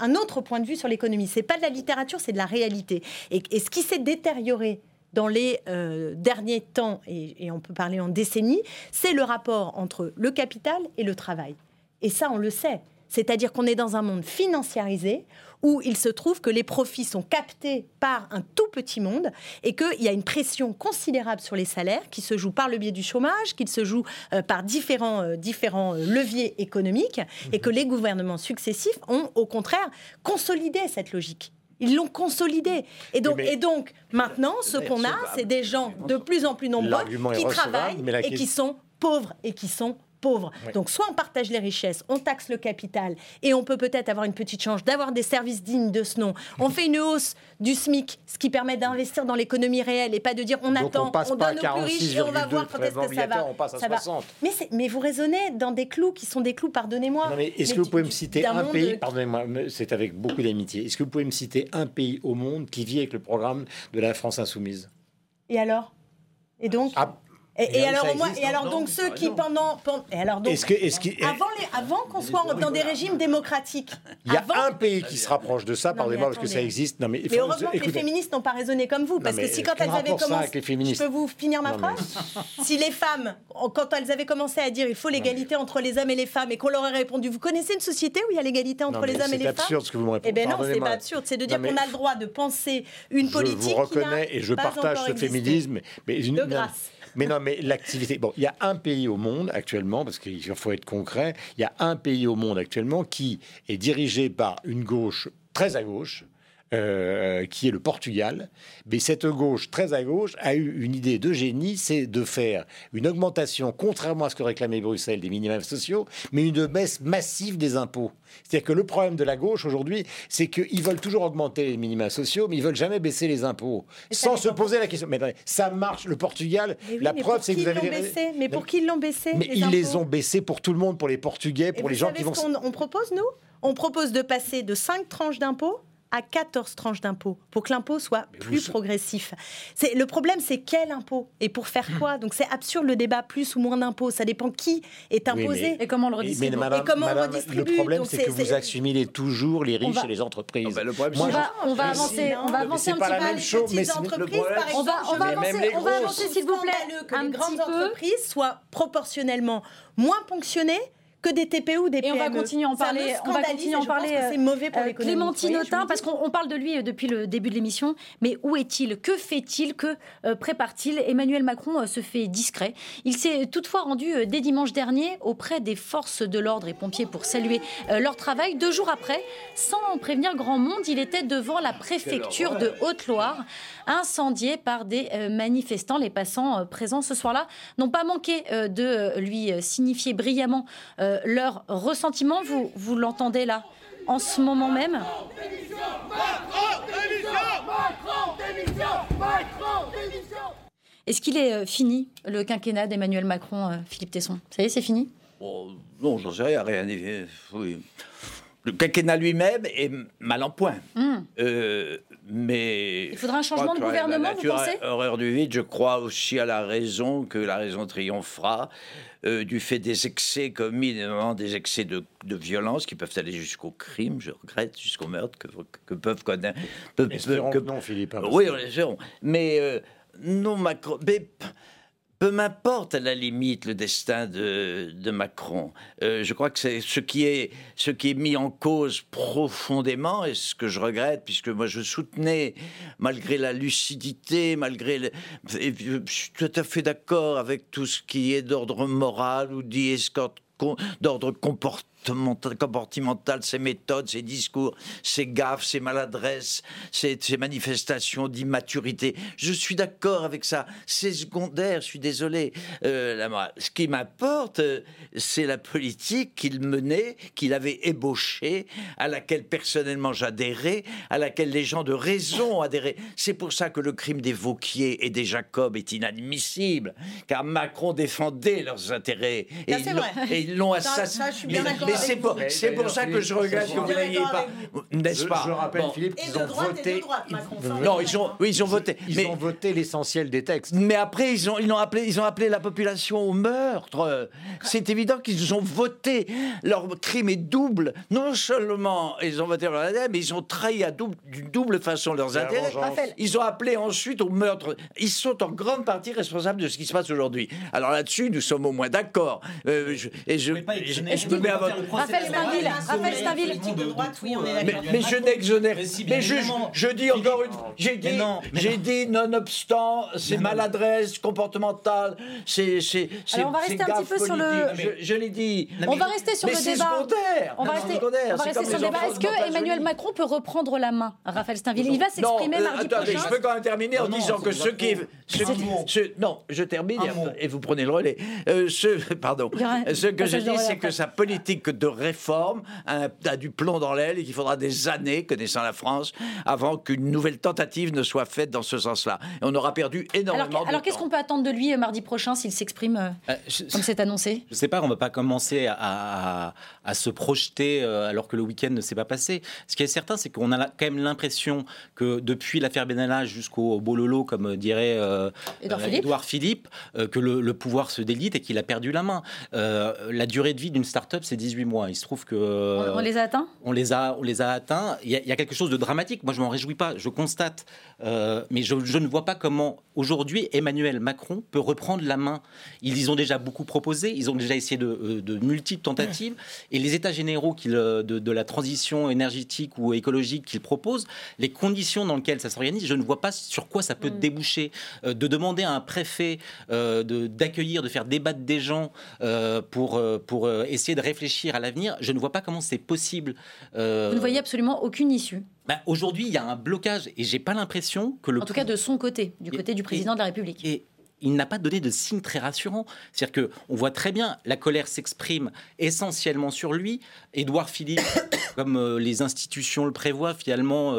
un autre point de vue sur l'économie. C'est pas de la littérature, c'est de la réalité. Et, et ce qui s'est détérioré dans les euh, derniers temps, et, on peut parler en décennies, c'est le rapport entre le capital et le travail. Et ça, on le sait. C'est-à-dire qu'on est dans un monde financiarisé où il se trouve que les profits sont captés par un tout petit monde et qu'il y a une pression considérable sur les salaires qui se joue par le biais du chômage, qui se joue euh, par différents, euh, différents leviers économiques et que les gouvernements successifs ont au contraire consolidé cette logique. Ils l'ont consolidé. Et donc, et donc maintenant, ce qu'on a, c'est des gens de plus en plus nombreux qui travaillent et qui sont pauvres et qui sont pauvres. Donc soit on partage les richesses, on taxe le capital et on peut peut-être avoir une petite chance d'avoir des services dignes de ce nom. On fait une hausse du SMIC, ce qui permet d'investir dans l'économie réelle et pas de dire on attend, on, donne aux plus riches et on va voir quand est-ce que ça va. ça va. Mais, mais, vous raisonnez dans des clous qui sont des clous, pardonnez-moi. Est-ce que vous pouvez me citer un pays, pardonnez-moi, c'est avec beaucoup d'amitié, est-ce que vous pouvez me citer un pays au monde qui vit avec le programme de la France insoumise? Et alors? Et donc? Ah, Et, alors, moi, et alors donc ceux qui pendant, et alors donc, avant, avant qu'on soit dans des régimes démocratiques, il y a un pays qui se rapproche de ça, pardonnez-moi parce que ça existe. Non mais, mais heureusement que les féministes n'ont pas raisonné comme vous, parce que si quand elles avaient commencé, je peux vous finir ma phrase, si les femmes, quand elles avaient commencé à dire il faut l'égalité entre les hommes et les femmes, et qu'on leur aurait répondu, vous connaissez une société où il y a l'égalité entre les hommes et les femmes? C'est absurde ce que vous me répondez. Eh bien non, c'est pas absurde, c'est de dire qu'on a le droit de penser une politique. Je vous reconnais et je partage ce féminisme, mais de grâce. Mais non, mais l'activité. Bon, il y a un pays au monde actuellement, parce qu'il faut être concret, il y a un pays au monde actuellement qui est dirigé par une gauche très à gauche, euh, qui est le Portugal. Mais cette gauche, très à gauche, a eu une idée de génie, c'est de faire une augmentation, contrairement à ce que réclamait Bruxelles, des minimums sociaux, mais une baisse massive des impôts. C'est-à-dire que le problème de la gauche aujourd'hui, c'est qu'ils veulent toujours augmenter les minima sociaux, mais ils veulent jamais baisser les impôts, sans se poser la question. Mais ça marche, le Portugal, la preuve, c'est que vous avez... Baissé? Mais pour qui ils l'ont baissé Mais ils les ont baissés pour tout le monde, pour les Portugais, pour les gens qui vont... on propose, nous? On propose de passer de 5 tranches d'impôts à 14 tranches d'impôts pour que l'impôt soit plus progressif. C'est le problème, c'est quel impôt et pour faire quoi? Donc c'est absurde le débat plus ou moins d'impôts. Ça dépend qui est imposé et comment on le redistribue? et comment on redistribue? Le problème, c'est que vous assimilez toujours les riches et les entreprises. Ah bah, on, va, on va avancer, on va avancer un petit peu. Chose, mais entreprises, par exemple, on va, avancer, on va avancer, s'il vous plaît, que les grandes entreprises soient proportionnellement moins ponctionnées que des TPE ou des PME. Et on va continuer à en parler. On va continuer à en parler. C'est mauvais pour euh, l'économie. Clémentine Autain, parce qu'on parle de lui euh, depuis le début de l'émission. Mais où est-il? Que fait-il? Que euh, prépare-t-il? Emmanuel Macron se fait discret. Il s'est toutefois rendu dès dimanche dernier auprès des forces de l'ordre et pompiers pour saluer leur travail. Deux jours après, sans prévenir grand monde, il était devant la préfecture de Haute-Loire, incendié par des manifestants. Les passants présents ce soir-là n'ont pas manqué de lui signifier brillamment euh, leur ressentiment. Vous, vous l'entendez là, en ce moment même Est-ce qu'il est euh, fini, le quinquennat d'Emmanuel Macron, euh, Philippe Tesson? Ça y est, c'est fini? Oh, Non, j'en sais rien, rien. Oui. Le quinquennat lui-même est mal en point. Hmm. mais il faudra un changement de gouvernement, vous pensez? Horreur du vide, je crois aussi à la raison, que la raison triomphera. Euh, du fait des excès commis, des excès de, violence qui peuvent aller jusqu'au crime, je regrette, jusqu'au meurtre que, peuvent connaître. que, non, Philippe. Hein, oui, on Mais euh, non, Macron. Peu m'importe à la limite le destin de, Macron. Euh, je crois que c'est ce qui est ce qui est mis en cause profondément et ce que je regrette puisque moi je soutenais malgré la lucidité, malgré le, je suis tout à fait d'accord avec tout ce qui est d'ordre moral ou d'ordre comportemental comportemental, ses méthodes, ses discours, ses gaffes, ses maladresses, ses, manifestations d'immaturité. Je suis d'accord avec ça. C'est secondaire, je suis désolé. Euh, ce qui m'importe, euh, c'est la politique qu'il menait, qu'il avait ébauchée, à laquelle personnellement j'adhérais, à laquelle les gens de raison adhéraient. C'est pour ça que le crime des Vauquier et des Jacob est inadmissible, car Macron défendait leurs intérêts et, ils, l'ont assassiné c'est pour, c'est pour ça que je regrette que vous n'ayez pas, n'est-ce pas Je rappelle, Philippe, qu'ils ont voté. non, ils ont, oui, ils ont voté. Ils ont voté l'essentiel des textes. Mais après, ils ont, ils ont appelé, ils ont appelé la population au meurtre. C'est évident qu'ils ont voté. Leur crime est double. Non seulement ils ont voté leur intérêt, mais ils ont trahi à double, d'une double façon leurs intérêts. Ils ont appelé ensuite au meurtre. Ils sont en grande partie responsables de ce qui se passe aujourd'hui. Alors là-dessus, nous sommes au moins d'accord. Euh, et je, je, me mets à votre Raphaël Stainville, Raphaël Stainville. Mais je n'exonère. Mais je dis encore une. J'ai dit, j'ai dit, nonobstant ces maladresses comportementales, c'est. Alors on va rester un petit peu sur le. Je l'ai dit. On va rester sur le débat. On va rester sur le débat. Est-ce que Emmanuel Macron peut reprendre la main, Raphaël Stainville Il va s'exprimer mardi prochain. Je peux quand même terminer en disant que ceux qui. Non, je termine et vous prenez le relais. Euh, ce que je dis, c'est que sa politique de réforme a, du plomb dans l'aile et qu'il faudra des années, connaissant la France, avant qu'une nouvelle tentative ne soit faite dans ce sens-là. Et on aura perdu énormément alors, de Alors qu'est-ce qu'on peut attendre de lui mardi prochain s'il s'exprime comme c'est annoncé? Je ne sais pas, on ne va pas commencer à, à, se projeter alors que le week-end ne s'est pas passé. Ce qui est certain, c'est qu'on a quand même l'impression que depuis l'affaire Benalla jusqu'au Bololo, comme dirait Edouard Philippe, que le, le, pouvoir se délite et qu'il a perdu la main. la durée de vie d'une start-up, c'est 18 mois. Il se trouve que. On, les a atteints? On les a, on les a atteints. Il y, a, quelque chose de dramatique. Moi, je m'en réjouis pas. Je constate. Euh, mais je, ne vois pas comment, aujourd'hui, Emmanuel Macron peut reprendre la main. Ils ont déjà beaucoup proposé. Ils ont déjà essayé de, euh, multiples tentatives. Et les états généraux de, de, la transition énergétique ou écologique qu'ils proposent, les conditions dans lesquelles ça s'organise, je ne vois pas sur quoi ça peut mm. déboucher. Euh, de demander à un préfet d'accueillir, de, faire débattre des gens pour, pour essayer de réfléchir à l'avenir, je ne vois pas comment c'est possible. Euh, Vous ne voyez absolument aucune issue bah, Aujourd'hui, il y a un blocage et j'ai pas l'impression que le. En tout cas, de son côté, du côté du président de la République. Et il n'a pas donné de signe très rassurant. C'est-à-dire qu'on voit très bien, la colère s'exprime essentiellement sur lui. Édouard Philippe, comme euh, les institutions le prévoient finalement,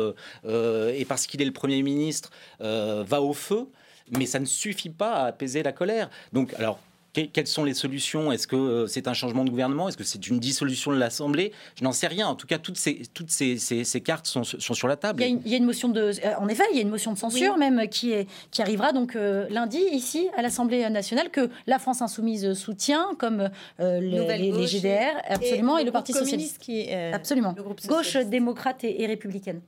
euh, et parce qu'il est le Premier ministre, va au feu. Mais ça ne suffit pas à apaiser la colère. Donc, alors, quelles sont les solutions? Est-ce que euh, c'est un changement de gouvernement? Est-ce que c'est une dissolution de l'Assemblée? Je n'en sais rien. En tout cas, toutes ces, toutes ces, ces, cartes sont, sont, sur la table. Il y, a une, motion de, euh, en effet, il y a une motion de censure même qui, est, qui arrivera donc euh, lundi ici à l'Assemblée nationale que la France insoumise soutient, comme les, GDR, absolument, et, le, Parti socialiste, qui absolument, gauche démocrate et républicaine.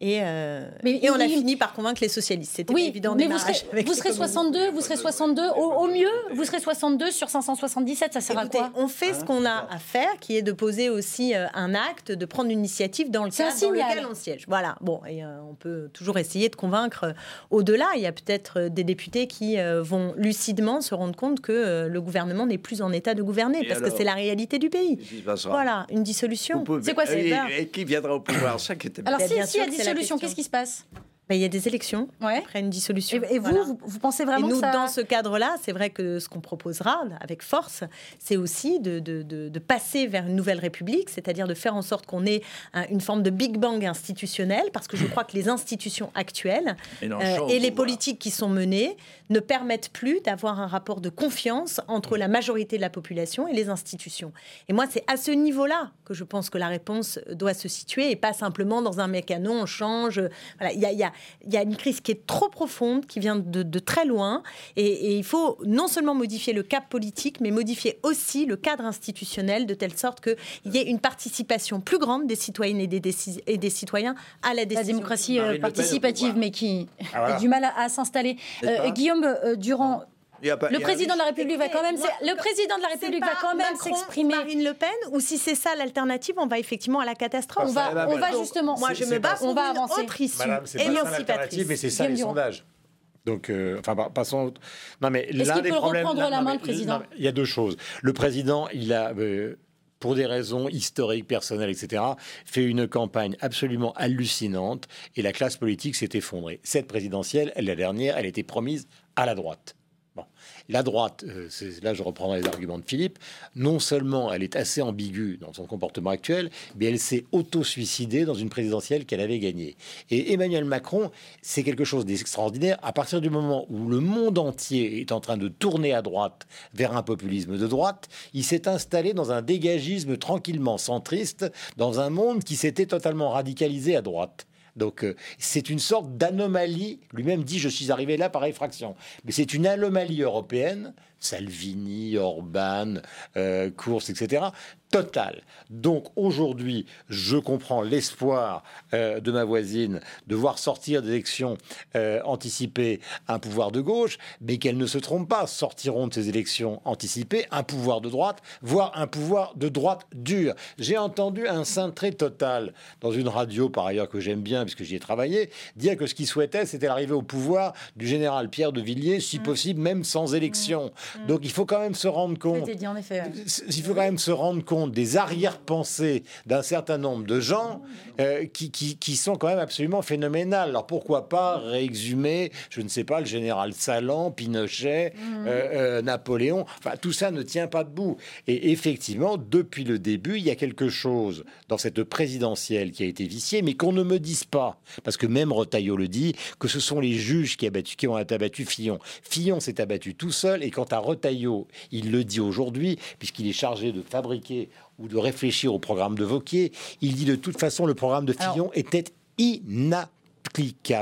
Et, euh, et on a fini par convaincre les socialistes. C'était oui, évident. Mais vous serez, vous serez 62, vous serez 62. Au, mieux, vous serez 62 sur 577. Ça sert à quoi On fait ce qu'on a à faire, qui est de poser aussi euh, un acte, de prendre une initiative dans le cadre dans lequel on siège. Voilà. Bon, et euh, on peut toujours essayer de convaincre au-delà. Il y a peut-être des députés qui vont lucidement se rendre compte que le gouvernement n'est plus en état de gouverner, parce que c'est la réalité du pays. Voilà, une dissolution. C'est quoi c'est Et qui viendra au pouvoir? Ça qui Alors si, si, solution, qu'est-ce qui se passe? Ben, il y a des élections après une dissolution. Et, vous, vous, pensez vraiment et nous, ça... dans ce cadre-là, c'est vrai que ce qu'on proposera avec force, c'est aussi de, de, de, passer vers une nouvelle république, c'est-à-dire de faire en sorte qu'on ait une forme de Big Bang institutionnel, parce que je crois que les institutions actuelles et, euh, et les politiques qui sont menées ne permettent plus d'avoir un rapport de confiance entre la majorité de la population et les institutions. Et moi, c'est à ce niveau-là que je pense que la réponse doit se situer, et pas simplement dans un mécano, on change. Voilà, il y a, y a il y a une crise qui est trop profonde, qui vient de, très loin, et, il faut non seulement modifier le cap politique, mais modifier aussi le cadre institutionnel de telle sorte qu'il y ait une participation plus grande des citoyennes et des, et des citoyens à la décision. La démocratie euh, participative, mais qui ah, a du mal à, s'installer. Euh, Guillaume euh, Le président de la République va quand même, le président de la République va quand même s'exprimer. Marine Le Pen, ou si c'est ça l'alternative, on va effectivement à la catastrophe. On va, on va justement. Moi, je me bats on va avancer. Autre issue, émancipatrice. Mais c'est ça les sondages. Donc, euh, enfin, passons. Non, mais l'un des problèmes. Reprendre la main, le président Il y a deux choses. Le président, il a. Euh, pour des raisons historiques, personnelles, etc., fait une campagne absolument hallucinante et la classe politique s'est effondrée. Cette présidentielle, la dernière, elle était promise à la droite. La droite, euh, là je reprendrai les arguments de Philippe, non seulement elle est assez ambiguë dans son comportement actuel, mais elle s'est auto-suicidée dans une présidentielle qu'elle avait gagnée. Et Emmanuel Macron, c'est quelque chose d'extraordinaire. À partir du moment où le monde entier est en train de tourner à droite vers un populisme de droite, il s'est installé dans un dégagisme tranquillement centriste, dans un monde qui s'était totalement radicalisé à droite. Donc euh, c'est une sorte d'anomalie. Lui-même dit je suis arrivé là par effraction. Mais c'est une anomalie européenne Salvini, Orban, euh, Course, etc. Total. Donc aujourd'hui, je comprends l'espoir euh, de ma voisine de voir sortir des élections euh, anticipées un pouvoir de gauche, mais qu'elle ne se trompe pas. Sortiront de ces élections anticipées un pouvoir de droite, voire un pouvoir de droite dur. J'ai entendu un cintré total dans une radio, par ailleurs, que j'aime bien, puisque j'y ai travaillé, dire que ce qu'il souhaitait, c'était l'arrivée au pouvoir du général Pierre de Villiers, si mmh. possible, même sans élection. Mmh. Donc il faut quand même se rendre compte. Dit, en effet, Il faut quand même se rendre compte des arrière-pensées d'un certain nombre de gens euh, qui, qui, sont quand même absolument phénoménales. Alors pourquoi pas réexhumer, je ne sais pas, le général Salan, Pinochet, mmh. euh, euh, Napoléon. Enfin, tout ça ne tient pas debout. Et effectivement, depuis le début, il y a quelque chose dans cette présidentielle qui a été viciée, mais qu'on ne me dise pas, parce que même Rotaillot le dit, que ce sont les juges qui, abattu, qui ont abattu Fillon. Fillon s'est abattu tout seul, et quant à Rotaillot, il le dit aujourd'hui, puisqu'il est chargé de fabriquer ou de réfléchir au programme de Vauquier, il dit de toute façon le programme de Fillon était inapplicable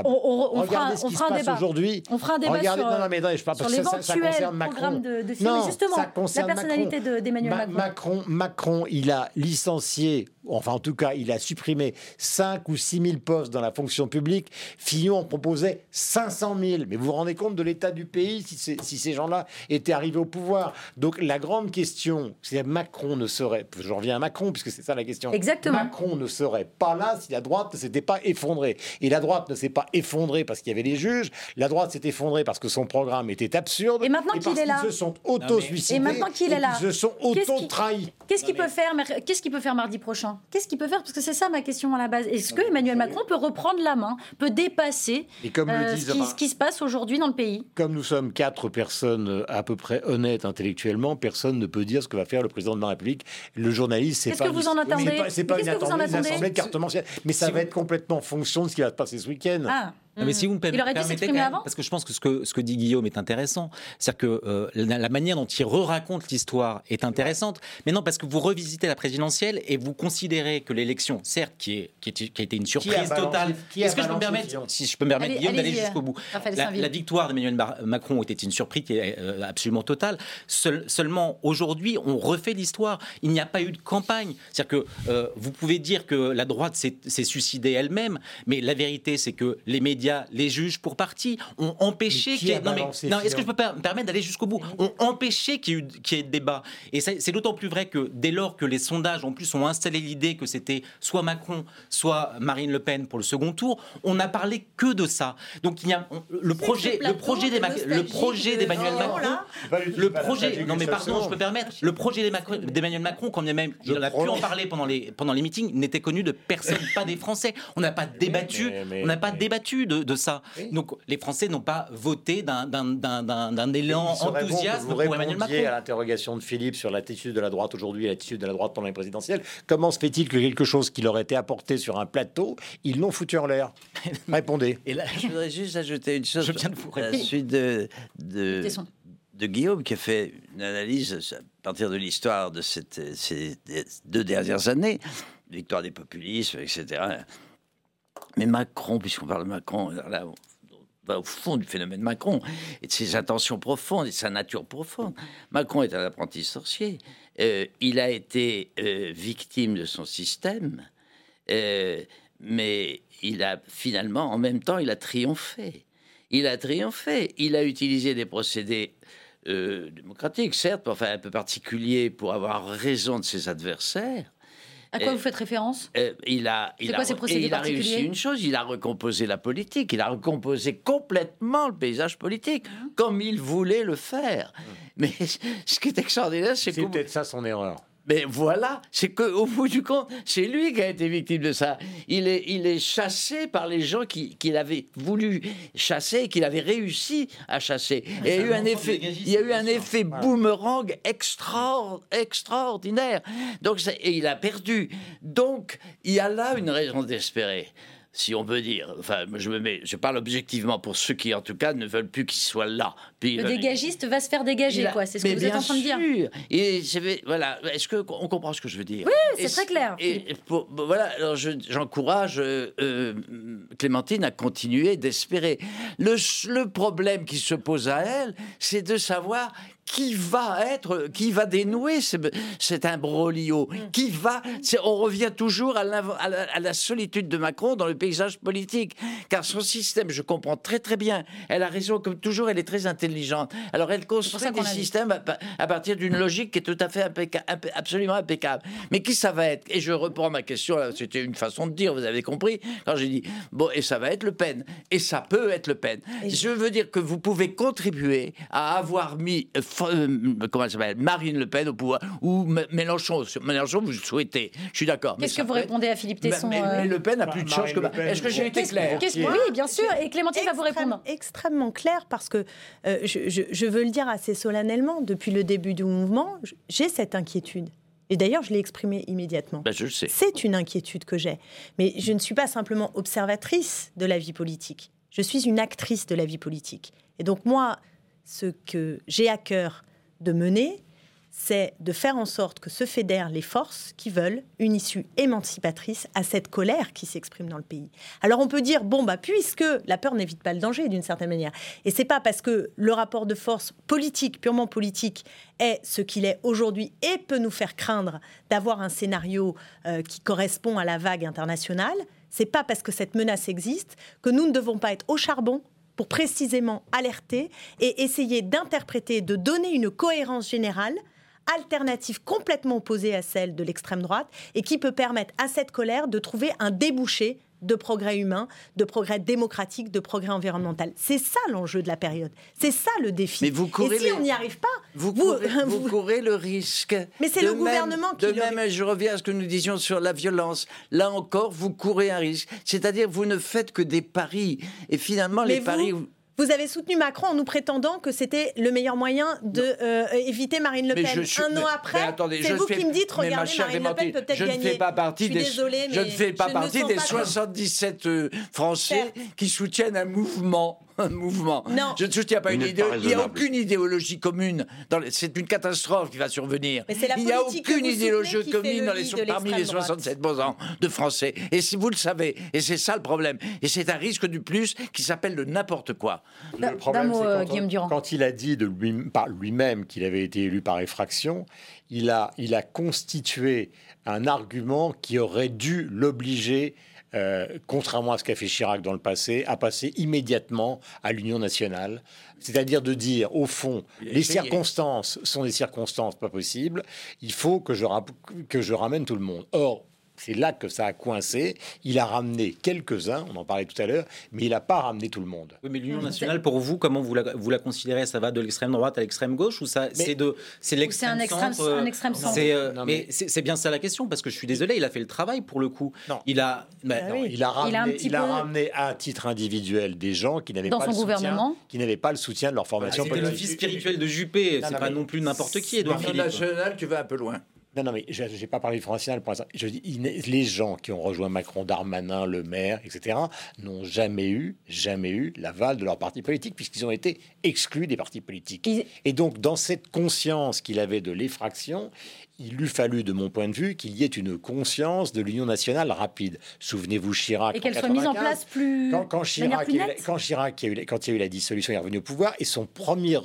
on, fera, ce qui se passe aujourd'hui. On fera un débat Regardez, sur, non, non, mais non, je parle parce que ça, ça, concerne Macron. De, de non, justement, ça concerne la personnalité d'Emmanuel Macron. Macron. Macron, il a licencié enfin en tout cas, il a supprimé 5 ou 6 000 postes dans la fonction publique. Fillon en proposait 500 000. Mais vous vous rendez compte de l'état du pays si, si ces gens-là étaient arrivés au pouvoir? Donc la grande question, c'est Macron ne serait, je reviens à Macron puisque c'est ça la question. Exactement. Macron ne serait pas là si la droite ne s'était pas effondrée. Et la droite ne s'est pas effondrée parce qu'il y avait les juges. La droite s'est effondrée parce que son programme était absurde. Et maintenant qu'il est là, ils se sont auto-suicidés. Et maintenant qu'il est là, ils se sont auto-trahis. Qu'est-ce qu'il peut faire Qu'est-ce qu'il peut faire mardi prochain? Qu'est-ce qu'il peut faire? Parce que c'est ça ma question à la base. Est-ce que Emmanuel Macron peut reprendre la main, peut dépasser euh, ce, qui, se passe aujourd'hui dans le pays? Comme nous sommes quatre personnes euh, à peu près honnêtes intellectuellement, personne ne peut dire ce que va faire le président de la République. Le journaliste, c'est pas. Qu'est-ce que vous en attendez C'est pas, une, assemblée de carte mais ça va être complètement en fonction de ce qui va se passer ce week-end. Ah mais si vous me il aurait dû s'exprimer avant Parce que je pense que ce, que ce que dit Guillaume est intéressant. C'est-à-dire que euh, la, manière dont il re-raconte l'histoire est intéressante. Mais non, parce que vous revisitez la présidentielle et vous considérez que l'élection, certes, qui, est, qui, qui, a été une surprise totale. Est-ce que je peux me permettre, si je peux me permettre, Guillaume, d'aller jusqu'au bout la, victoire d'Emmanuel Macron était une surprise qui est euh, absolument totale. seulement, aujourd'hui, on refait l'histoire. Il n'y a pas eu de campagne. C'est-à-dire que euh, vous pouvez dire que la droite s'est suicidée elle-même, mais la vérité, c'est que les médias les juges pour partie ont empêché qu'il y ait... Non, non est-ce que je peux me permettre d'aller jusqu'au bout? Ont empêché qu'il y, ait eu de débat. Et c'est d'autant plus vrai que dès lors que les sondages, en plus, ont installé l'idée que c'était soit Macron, soit Marine Le Pen pour le second tour, on n'a parlé que de ça. Donc il y a le projet, le projet le projet d'Emmanuel Macron, le projet. Non mais pardon, je peux permettre. Le projet d'Emmanuel Macron, quand même, il a pu en parler pendant les pendant les meetings, n'était connu de personne, pas des Français. On n'a pas débattu, on n'a pas débattu de, ça. Donc les Français n'ont pas voté d'un élan enthousiaste pour Emmanuel Macron. à l'interrogation de Philippe sur l'attitude de la droite aujourd'hui et l'attitude de la droite pendant les présidentielles, comment se fait-il que quelque chose qui leur été apporté sur un plateau, ils l'ont foutu en l'air? Répondez. Et là, je voudrais juste ajouter une chose. Je viens de vous répondre. Suite de, de, de Guillaume qui a fait une analyse à partir de l'histoire de cette, ces deux dernières années, victoire des populismes, etc. Mais Macron, puisqu'on parle de Macron, là, on va au fond du phénomène Macron et de ses intentions profondes et de sa nature profonde. Macron est un apprenti sorcier. Euh, il a été euh, victime de son système, euh, mais il a finalement, en même temps, il a triomphé. Il a triomphé. Il a utilisé des procédés démocratiques, certes, enfin un peu particuliers pour avoir raison de ses adversaires. À quoi vous faites référence? euh, Il a, il a, il a réussi une chose, il a recomposé la politique, il a recomposé complètement le paysage politique, hein comme il voulait le faire. Mais ce qui est extraordinaire, c'est que... C'est peut-être ça son erreur. Mais voilà, c'est qu'au bout du compte, c'est lui qui a été victime de ça. Il est, il est chassé par les gens qu'il qui avait voulu chasser et qu'il avait réussi à chasser. Et il y a eu un effet, il y a eu un effet boomerang extra, extraordinaire. Donc, et il a perdu. Donc, il y a là une raison d'espérer si on peut dire. Enfin, je me mets, je parle objectivement pour ceux qui, en tout cas, ne veulent plus qu'il soit là. Puis, le dégagiste va se faire dégager, quoi. C'est ce que vous êtes en train de dire. Et voilà. Est-ce que on comprend ce que je veux dire? Oui, c'est très clair. Et, voilà. Alors, j'encourage euh, euh, Clémentine à continuer d'espérer. Le, le problème qui se pose à elle, c'est de savoir qui va être, qui va dénouer cet imbroglio? Qui va On revient toujours à la, à, la, solitude de Macron dans le paysage politique, car son système, je comprends très très bien. Elle a raison, comme toujours, elle est très intelligente. Alors elle construit des systèmes à, partir d'une logique qui est tout à fait absolument impeccable. Mais qui ça va être? Et je reprends ma question. C'était une façon de dire, vous avez compris quand j'ai dit bon, et ça va être Le Pen, et ça peut être Le Pen. Je veux dire que vous pouvez contribuer à avoir mis comment s'appelle Marine Le Pen au pouvoir ou Mélenchon. Mélenchon, vous le souhaitez. Je suis d'accord. Qu'est-ce que vous répondez à Philippe Tesson mais, Le Pen a plus de chance que. Est-ce que j'ai été clair Oui, bien sûr. Et Clémentine va vous répondre. Extrêmement clair parce que je, je veux le dire assez solennellement. Depuis le début du mouvement, j'ai cette inquiétude. Et d'ailleurs, je l'ai exprimé immédiatement. Ben, je sais. C'est une inquiétude que j'ai. Mais je ne suis pas simplement observatrice de la vie politique. Je suis une actrice de la vie politique. Et donc moi, ce que j'ai à cœur de mener, c'est de faire en sorte que se fédèrent les forces qui veulent une issue émancipatrice à cette colère qui s'exprime dans le pays. Alors on peut dire bon bah puisque la peur n'évite pas le danger d'une certaine manière, et c'est pas parce que le rapport de force politique purement politique est ce qu'il est aujourd'hui et peut nous faire craindre d'avoir un scénario euh, qui correspond à la vague internationale, c'est pas parce que cette menace existe que nous ne devons pas être au charbon pour précisément alerter et essayer d'interpréter, de donner une cohérence générale alternative complètement opposée à celle de l'extrême droite et qui peut permettre à cette colère de trouver un débouché de progrès humain, de progrès démocratique, de progrès environnemental. C'est ça l'enjeu de la période. C'est ça le défi. Mais vous courez et si on n'y arrive pas, vous, courez, le risque. Mais c'est le gouvernement qui. De même, je reviens à ce que nous disions sur la violence. Là encore, vous courez un risque. C'est-à-dire, vous ne faites que des paris. Et finalement, les paris. Vous avez soutenu Macron en nous prétendant que c'était le meilleur moyen d'éviter euh, éviter Marine Le Pen. Un an après, c'est vous qui me dites, regardez, Marine Le Pen peut peut-être gagner. Ne fais pas partie des, je ne fais pas partie des 77 euh, Français qui soutiennent un mouvement un mouvement. Non. Je ne soutiens pas une idée. Il n'y a aucune idéologie commune. C'est une catastrophe qui va survenir. il n'y a aucune idéologie commune dans les, parmi les 67 ans de Français. Et si vous le savez, et c'est ça le problème. Et c'est un risque du plus qui s'appelle le n'importe quoi. Le problème, c'est euh, quand, quand, il a dit de lui, par lui-même qu'il avait été élu par effraction, il a, il a constitué un argument qui aurait dû l'obliger euh, contrairement à ce qu'a fait Chirac dans le passé, à passer immédiatement à l'Union nationale. C'est-à-dire de dire, au fond, les circonstances sont des circonstances pas possibles, il faut que je, que je ramène tout le monde. Or, c'est là que ça a coincé. Il a ramené quelques-uns, on en parlait tout à l'heure, mais il n'a pas ramené tout le monde. Oui, mais l'Union nationale, pour vous, comment vous la, vous la considérez? Ça va de l'extrême droite à l'extrême gauche ou ça c'est de c'est l'extrême centre un extrême centre. Euh, mais, c'est bien ça la question parce que je suis désolé, il a fait le travail pour le coup. Non. Il a, bah, ah il a ramené, il a, ramené à titre individuel des gens qui n'avaient pas le soutien, qui n'avaient pas le soutien de leur formation politique. C'est le fils spirituel de Juppé, c'est pas non plus n'importe qui. Edouard Philippe. national, tu vas un peu loin. Non, non, mais je n'ai pas parlé du Front National pour l'instant. Je dis, les gens qui ont rejoint Macron, Darmanin, Le Maire, etc., n'ont jamais eu, jamais eu l'aval de leur parti politique, puisqu'ils ont été exclus des partis politiques. Et donc, dans cette conscience qu'il avait de l'effraction, il eût fallu, de mon point de vue, qu'il y ait une conscience de l'union nationale rapide. Souvenez-vous Chirac. Et qu'elle soit mise en place plus. Quand, Chirac, quand Chirac, a eu, quand il y a eu la dissolution, il est revenu au pouvoir, et son premier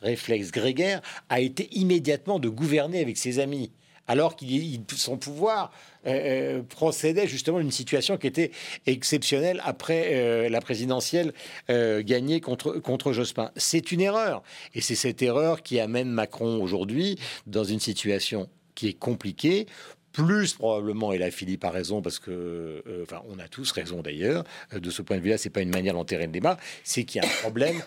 réflexe grégaire a été immédiatement de gouverner avec ses amis alors que son pouvoir euh, euh, procédait justement à une situation qui était exceptionnelle après euh, la présidentielle gagnée contre, contre Jospin. C'est une erreur. Et c'est cette erreur qui amène Macron aujourd'hui dans une situation qui est compliquée plus probablement, et là Philippe a raison parce que, enfin, on a tous raison d'ailleurs, de ce point de vue-là, c'est pas une manière d'enterrer le débat, c'est qu'il y a un problème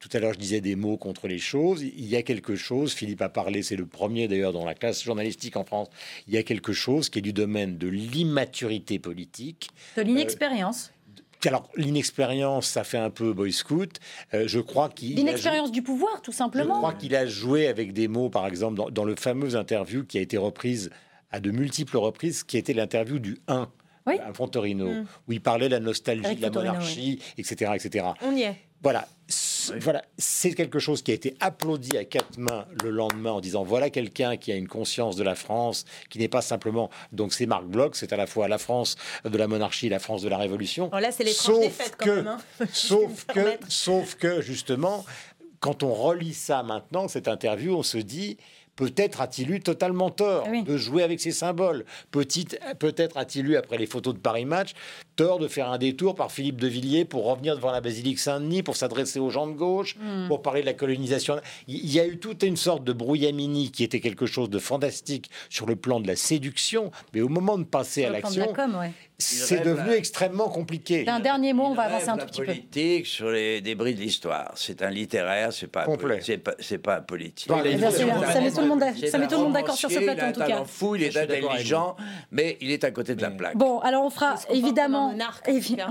tout à l'heure, je disais des mots contre les choses. Il y a quelque chose, Philippe a parlé, c'est le premier d'ailleurs dans la classe journalistique en France, il y a quelque chose qui est du domaine de l'immaturité politique. De l'inexpérience. Euh, alors, l'inexpérience, ça fait un peu boy scout. Euh, je crois qu'il. L'inexpérience du pouvoir, tout simplement. Je crois qu'il a joué avec des mots, par exemple, dans, dans, le fameux interview qui a été reprise à de multiples reprises, qui était l'interview du 1 à Fontorino, mm. où il parlait de la nostalgie, de la monarchie, etc., etc. On y est. Voilà, voilà, c'est quelque chose qui a été applaudi à quatre mains le lendemain en disant voilà quelqu'un qui a une conscience de la France, qui n'est pas simplement donc c'est Marc Bloch, c'est à la fois la France de la monarchie, la France de la Révolution. là, c'est sauf que, hein. sauf que, sauf que justement, quand on relit ça maintenant, cette interview, on se dit Peut-être a-t-il eu totalement tort ah de jouer avec ces symboles. Peut-être a-t-il eu, après les photos de Paris Match, tort de faire un détour par Philippe de Villiers pour revenir devant la basilique Saint-Denis, pour s'adresser aux gens de gauche, hmm. pour parler de la colonisation. Il y a eu toute une sorte de brouillamini qui était quelque chose de fantastique sur le plan de la séduction, mais au moment de passer à l'action, c'est devenu extrêmement compliqué. Un dernier mot, on va avancer un tout petit peu. politique sur les débris de l'histoire. C'est un littéraire, c'est pas c'est pas, pas, un politique. ça, met tout le monde, ça met tout le monde d'accord sur ce plateau en tout cas. Il est fou, il est intelligent, mais il est à côté de la plaque. Bon, alors on fera évidemment,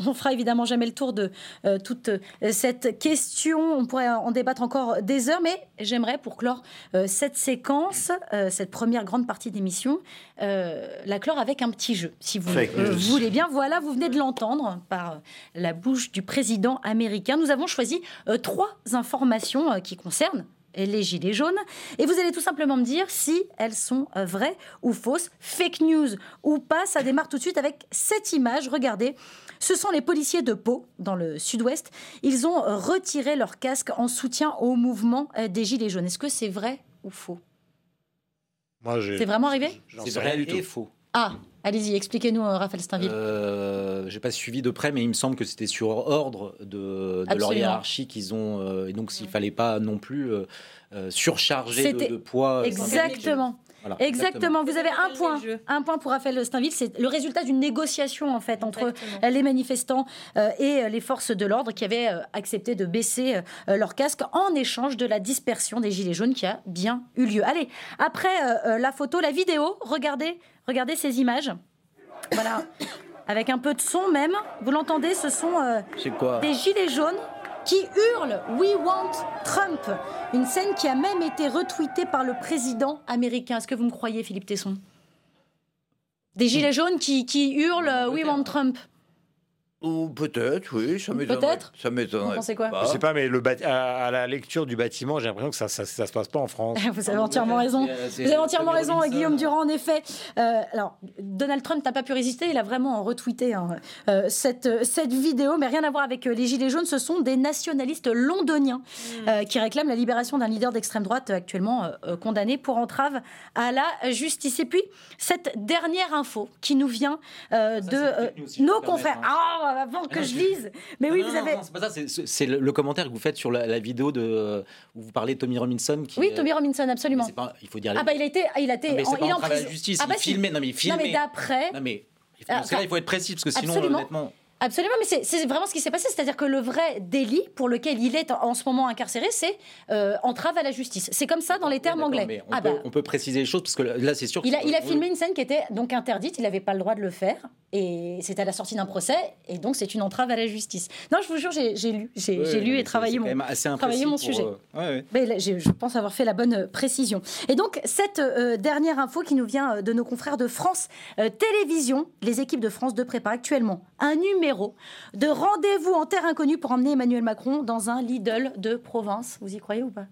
on fera évidemment jamais le tour de euh, toute euh, cette question. On pourrait en débattre encore des heures, mais j'aimerais pour clore euh, cette séquence, cette première grande partie d'émission, la clore avec un petit jeu, si vous voulez bien. Voilà, vous venez de l'entendre par la bouche du président américain. Nous avons choisi euh, trois informations euh, qui concernent les gilets jaunes. Et vous allez tout simplement me dire si elles sont euh, vraies ou fausses, fake news ou pas. Ça démarre tout de suite avec cette image. Regardez, ce sont les policiers de Pau, dans le sud-ouest. Ils ont retiré leur casque en soutien au mouvement des gilets jaunes. Est-ce que c'est vrai ou faux? C'est vraiment arrivé? C'est vrai et faux. Ah, allez-y, expliquez-nous, euh, Raphaël Steinville. Euh, n'ai pas suivi de près, mais il me semble que c'était sur ordre de, leur hiérarchie qu'ils ont. Euh, et donc, s'il fallait pas non plus euh, surcharger de, poids. Exactement. exactement. Vous avez un point, un point pour Raphaël Steinville. C'est le résultat d'une négociation en fait entre les manifestants et les forces de l'ordre qui avaient accepté de baisser leur casque en échange de la dispersion des gilets jaunes qui a bien eu lieu. Allez, après la photo, la vidéo, regardez Regardez ces images. Voilà. Avec un peu de son même. Vous l'entendez, ce sont euh, des gilets jaunes qui hurlent We want Trump. Une scène qui a même été retweetée par le président américain. Est-ce que vous me croyez, Philippe Tesson? Des gilets jaunes qui, qui hurlent We want Trump. Ou peut-être, oui, ça m'étonnerait. Peut-être Ça m'étonnerait. Vous pensez quoi Je sais pas, mais le à, la lecture du bâtiment, j'ai l'impression que ça, ça, ça, se passe pas en France. Vous avez entièrement raison. Vous avez entièrement raison, Guillaume Durand, en effet. Euh, alors, Donald Trump n'a pas pu résister, il a vraiment retweeté hein, euh, cette, cette vidéo, mais rien à voir avec euh, les Gilets jaunes. Ce sont des nationalistes londoniens hmm. qui réclament la libération d'un leader d'extrême droite actuellement condamné pour entrave à la justice. Et puis, cette dernière info qui nous vient de nos confrères. Hein. Ah, avant que je lise. Mais oui, vous avez. c'est pas ça. C'est le, commentaire que vous faites sur la, vidéo de où vous parlez de Tommy Robinson. Qui, oui, Tommy Robinson, absolument. il faut dire. Ah bah il a été, il a été. mais pas en, la justice. Ah bah, il filmait. Non mais il filmait. Non mais d'après. Non mais. Dans ce cas-là, il faut être précis parce que sinon, honnêtement. Absolument, mais c'est vraiment ce qui s'est passé. C'est-à-dire que le vrai délit pour lequel il est en, ce moment incarcéré, c'est euh, entrave à la justice. C'est comme ça dans les termes anglais. On, ah peut, bah. on, peut, préciser les choses parce que là, c'est sûr. Il a, il a filmé une scène qui était donc interdite. Il n'avait pas le droit de le faire. Et c'est à la sortie d'un procès. Et donc, c'est une entrave à la justice. Non, je vous jure, j'ai lu. J'ai lu et travaillé mon, travaillé mon sujet. Euh, mais je pense avoir fait la bonne euh, précision. Et donc, cette dernière info qui nous vient de nos confrères de France Télévisions, les équipes de France 2 préparent actuellement un numéro de rendez-vous en terre inconnue pour emmener Emmanuel Macron dans un Lidl de province. Vous y croyez ou pas?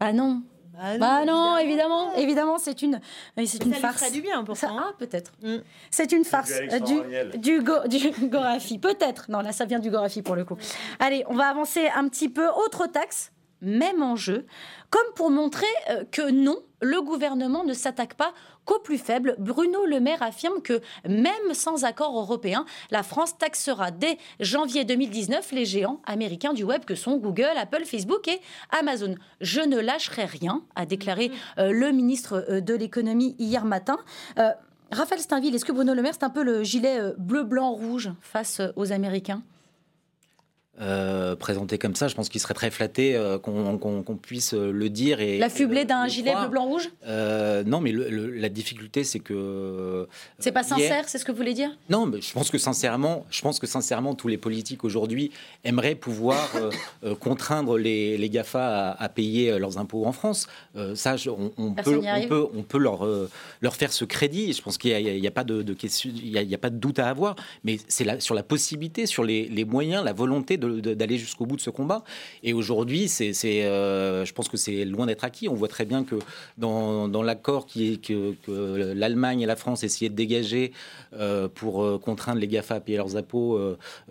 Ah non. Bah non, bah évidemment, évidemment, c'est une, c'est une farce. Ça du bien pour ça. Hein. ah, peut-être. Mm. C'est une farce du, du, du, Gorafi. Peut-être. Non, là, ça vient du Gorafi pour le coup. Allez, on va avancer un petit peu. Autre taxe, même enjeu, comme pour montrer euh, que non, le gouvernement ne s'attaque pas qu'aux plus faibles. Bruno Le Maire affirme que même sans accord européen, la France taxera dès janvier 2019 les géants américains du web que sont Google, Apple, Facebook et Amazon. Je ne lâcherai rien, a déclaré euh, le ministre euh, de l'économie hier matin. Raphaël Steinville, est-ce que Bruno Le Maire, c'est un peu le gilet bleu, blanc, rouge face aux Américains? Euh, présenté comme ça, je pense qu'il serait très flatté euh, qu'on puisse euh, le dire. Et, L'affublé d'un gilet bleu, blanc, rouge? Non, mais la difficulté, c'est que. C'est pas sincère, c'est ce que vous voulez dire? Non, mais je pense que sincèrement, je pense que sincèrement, tous les politiques aujourd'hui aimeraient pouvoir contraindre les, les GAFA à, payer leurs impôts en France. ça, on, peut, on, peut, on, peut, leur, leur faire ce crédit. Je pense qu'il n'y a, a, pas de, de question, il y a, pas de doute à avoir, mais c'est sur la possibilité, sur les, les moyens, la volonté d'aller jusqu'au bout de ce combat. Et aujourd'hui, c'est, euh, je pense que c'est loin d'être acquis. On voit très bien que dans, dans l'accord qui est, que, que l'Allemagne et la France essayaient de dégager euh, pour euh, contraindre les GAFA à payer leurs impôts,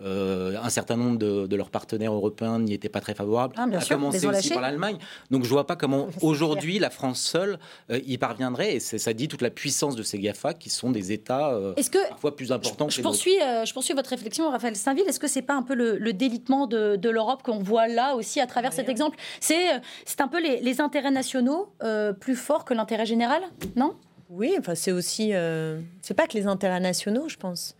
un certain nombre de, leurs partenaires européens n'y étaient pas très favorables, ah, à commencer aussi par l'Allemagne. Donc je vois pas comment aujourd'hui la France seule y parviendrait. Et ça dit toute la puissance de ces GAFA qui sont des États parfois plus importants je, que poursuis, je poursuis votre réflexion, Raphaël Saint-Ville. Est-ce que c'est pas un peu le, le de, l'Europe qu'on voit là aussi à travers cet exemple. C'est, euh, c'est un peu les, intérêts nationaux euh, plus forts que l'intérêt général, non? Oui, enfin c'est aussi, euh, c'est pas que les intérêts nationaux, je pense.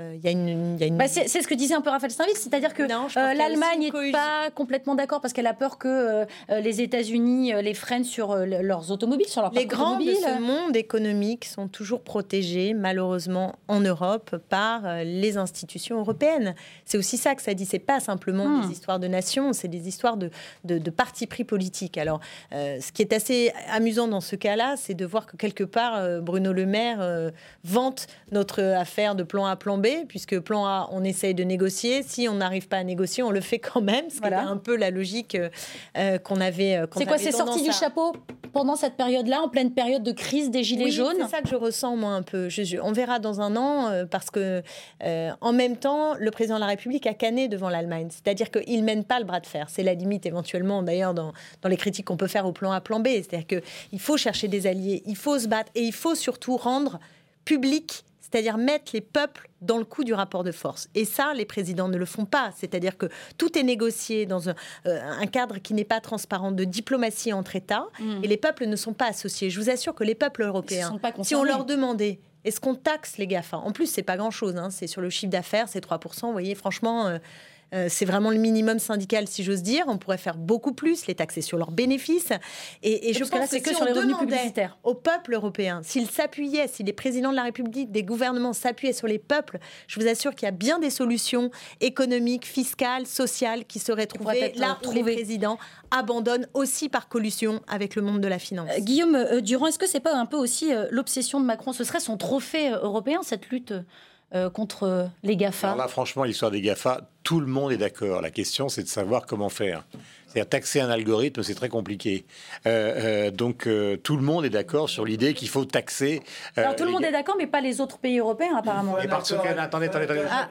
Euh, il y a une, Bah c'est ce que disait un peu Raphaël Steinvitz, c'est-à-dire que euh, l'Allemagne n'est pas complètement d'accord parce qu'elle a peur que euh, les États-Unis les freinent sur leurs automobiles, sur leurs Les grands de ce monde économique sont toujours protégés, malheureusement, en Europe par les institutions européennes. C'est aussi ça que ça dit. C'est pas simplement hmm. des histoires de nations, c'est des histoires de, de, de partis pris politiques. Alors, ce qui est assez amusant dans ce cas-là, c'est de voir que quelque part, Bruno Le Maire vante notre affaire de plan A, plan B puisque plan A, on essaye de négocier. Si on n'arrive pas à négocier, on le fait quand même. Ce voilà. un peu la logique euh, euh, qu'on avait. Euh, c'est quoi, c'est sorti du chapeau pendant cette période-là, en pleine période de crise des Gilets jaunes C'est ça que je ressens, moi, un peu. on verra dans un an, parce que en même temps, le président de la République a canné devant l'Allemagne. C'est-à-dire qu'il ne mène pas le bras de fer. C'est la limite, éventuellement, d'ailleurs, dans, dans les critiques qu'on peut faire au plan A, plan B. C'est-à-dire qu'il faut chercher des alliés, il faut se battre et il faut surtout rendre public c'est-à-dire mettre les peuples dans le coup du rapport de force. Et ça, les présidents ne le font pas. C'est-à-dire que tout est négocié dans un, euh, cadre qui n'est pas transparent de diplomatie entre États, mmh. et les peuples ne sont pas associés. Je vous assure que les peuples européens, si on leur demandait est-ce qu'on taxe les GAFA? En plus, c'est pas grand-chose. Hein. c'est sur le chiffre d'affaires, c'est 3%. Vous voyez, franchement, euh, euh, c'est vraiment le minimum syndical, si j'ose dire. On pourrait faire beaucoup plus, les taxer sur leurs bénéfices. Et, je pense que, que, si sur on les publicitaires. au peuple européen, s'il s'appuyait, si les présidents de la République, des gouvernements s'appuyaient sur les peuples, je vous assure qu'il y a bien des solutions économiques, fiscales, sociales qui seraient trouvées là où les présidents abandonnent aussi par collusion avec le monde de la finance. Euh, Guillaume euh, Durand, est-ce que c'est pas un peu aussi l'obsession de Macron? Ce serait son trophée européen, cette lutte euh, contre les GAFA Alors là, franchement, l'histoire des GAFA, tout le monde est d'accord. La question, c'est de savoir comment faire. C'est-à-dire taxer un algorithme, c'est très compliqué. Euh, euh, donc tout le monde est d'accord sur l'idée qu'il faut taxer. Alors tout le monde est d'accord, mais pas les autres pays européens apparemment. parce que, attendez, attendez, attendez. Ah,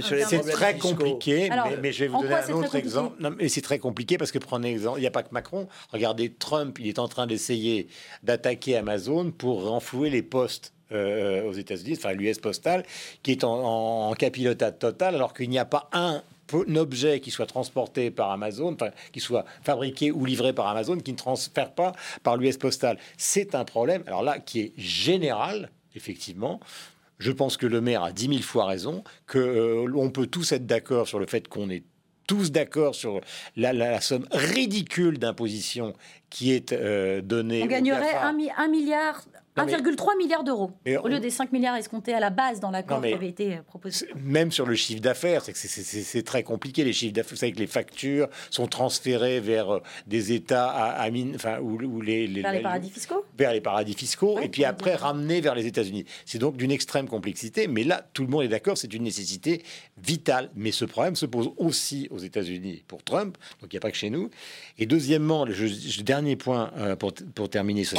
c'est très compliqué, mais, je vais vous donner un autre exemple. Non, mais c'est très compliqué parce que prenez exemple, il n'y a pas que Macron. Regardez, Trump, il est en train d'essayer d'attaquer Amazon pour renflouer les postes aux États-Unis, enfin l'US Postal, qui est en, en, capillotage total, alors qu'il n'y a pas un objet qui soit transporté par Amazon, enfin, qui soit fabriqué ou livré par Amazon, qui ne transfère pas par l'US Postal. C'est un problème, alors là, qui est général, effectivement. Je pense que le maire a dix mille fois raison, que euh, on peut tous être d'accord sur le fait qu'on est tous d'accord sur la, somme ridicule d'imposition qui est euh, donnée. On gagnerait un, milliard 1,3 milliard d'euros au lieu des 5 milliards escomptés à la base dans l'accord qui avait été euh, proposé. Même sur le chiffre d'affaires, c'est très compliqué. Les chiffres d'affaires, vous savez que les factures sont transférées vers euh, des États à, mine, enfin, où, les, vers les paradis fiscaux. Vers les paradis fiscaux, et puis après ramenées vers les États-Unis. C'est donc d'une extrême complexité, mais là, tout le monde est d'accord, c'est une nécessité vitale. Mais ce problème se pose aussi aux États-Unis pour Trump, donc il n'y a pas que chez nous. Et deuxièmement, le, dernier point euh, pour, pour terminer ce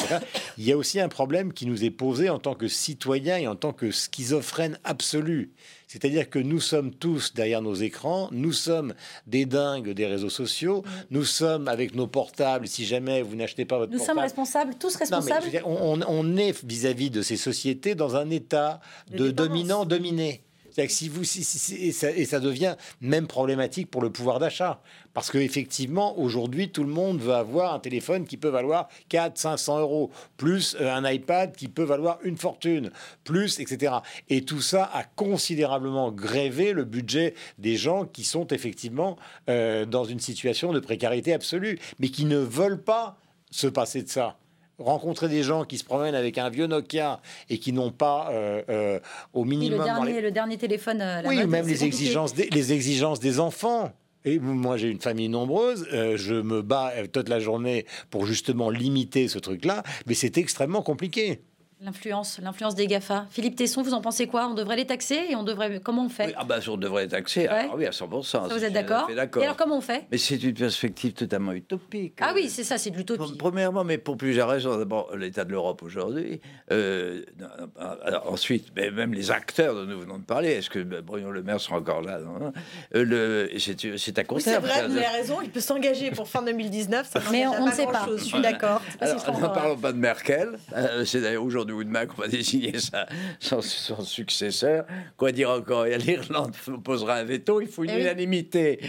il y a aussi un problème qui nous est posé en tant que citoyens et en tant que schizophrène absolu. C'est-à-dire que nous sommes tous derrière nos écrans, nous sommes des dingues des réseaux sociaux, mm. nous sommes avec nos portables, si jamais vous n'achetez pas votre nous portable... Nous sommes responsables, tous responsables on, est vis-à-vis de ces sociétés dans un état de dominant-dominé si vous, et, ça, devient même problématique pour le pouvoir d'achat. Parce qu'effectivement, aujourd'hui, tout le monde veut avoir un téléphone qui peut valoir 4 500 euros, plus euh, un iPad qui peut valoir une fortune, plus, etc. Et tout ça a considérablement grévé le budget des gens qui sont effectivement euh, dans une situation de précarité absolue, mais qui ne veulent pas se passer de ça rencontrer des gens qui se promènent avec un vieux Nokia et qui n'ont pas euh, euh, au minimum... le, dernier, téléphone... Euh, oui, même les exigences, des, les exigences des enfants. Et moi, j'ai une famille nombreuse, je me bats toute la journée pour justement limiter ce truc-là, mais c'est extrêmement compliqué. L'influence, l'influence des GAFA. Philippe Tesson, vous en pensez quoi? On devrait les taxer et on devrait. Comment on fait? Ah, bah, on devrait les taxer. Alors, oui, à 100%. vous êtes d'accord Et alors, comment on fait? Mais c'est une perspective totalement utopique. Ah oui, c'est ça, c'est de l'utopie. Premièrement, mais pour plusieurs raisons. D'abord, l'état de l'Europe aujourd'hui. Euh, ensuite, mais même les acteurs dont nous venons de parler. Est-ce que Bruno Le Maire sera encore là euh, C'est à court terme. c'est vrai, vous avez raison. Il peut s'engager pour fin 2019. Ça mais on ne sait pas. Je suis d'accord. Ne parlons pas de Merkel. Euh, c'est d'ailleurs aujourd'hui nous demain qu'on va désigner son, successeur. Quoi dire encore L'Irlande posera un veto, il faut une eh unanimité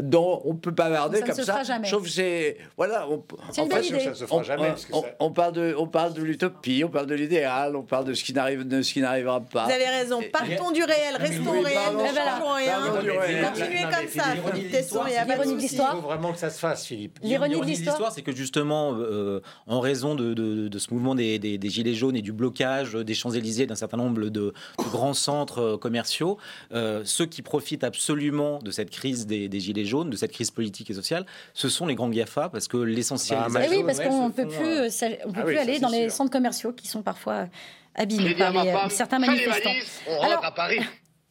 dont on ne peut pas varder comme ça. Sauf c'est. Voilà. On, en fait, ça se fera jamais. On, parle de, on parle de l'utopie, on parle de l'idéal, on parle de ce qui n'arrivera pas. Vous avez raison. Partons du réel, restons au réel, ne changeons rien. Continuez comme ça, L'ironie de l'histoire. Il faut vraiment que ça se fasse, Philippe. L'ironie de l'histoire, c'est que justement, euh, en raison de, de, ce mouvement des, des, Gilets jaunes et du blocage des Champs-Élysées, d'un certain nombre de, grands centres euh, commerciaux, euh, ceux qui profitent absolument de cette crise des, Gilets jaunes, de cette crise politique et sociale, ce sont les grands GAFA, parce que l'essentiel... Bah, oui, parce qu'on ne peut plus, on peut ah plus aller dans les centres commerciaux qui sont parfois abîmés par certains manifestants. On rentre à Paris.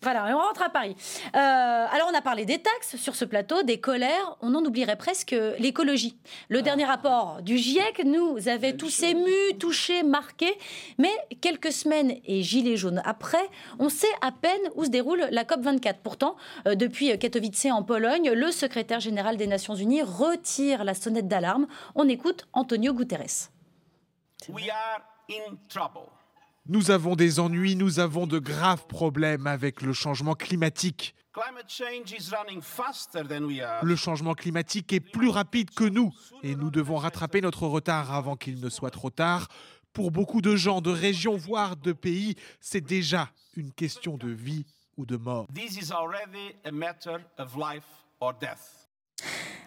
Voilà, on rentre à Paris. Euh, alors, on a parlé des taxes sur ce plateau, des colères. On en oublierait presque l'écologie. Le ah. dernier rapport du GIEC nous avait tous émus, touchés, marqués. Mais quelques semaines et gilets jaunes après, on sait à peine où se déroule la COP24. Pourtant, euh, depuis Katowice en Pologne, le secrétaire général des Nations Unies retire la sonnette d'alarme. On écoute Antonio Guterres. We are in trouble. Nous avons des ennuis, nous avons de graves problèmes avec le changement climatique. Le changement climatique est plus rapide que nous et nous devons rattraper notre retard avant qu'il ne soit trop tard. Pour beaucoup de gens, de régions, voire de pays, c'est déjà une question de vie ou de mort.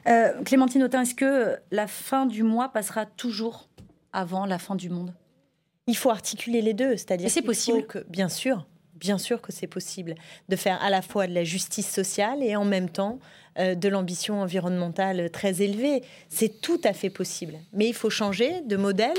Euh, Clémentine Autain, est-ce que la fin du mois passera toujours avant la fin du monde? Il faut articuler les deux, c'est-à-dire c'est possible. Que, bien sûr, bien sûr que c'est possible de faire à la fois de la justice sociale et en même temps euh, de l'ambition environnementale très élevée. C'est tout à fait possible. Mais il faut changer de modèle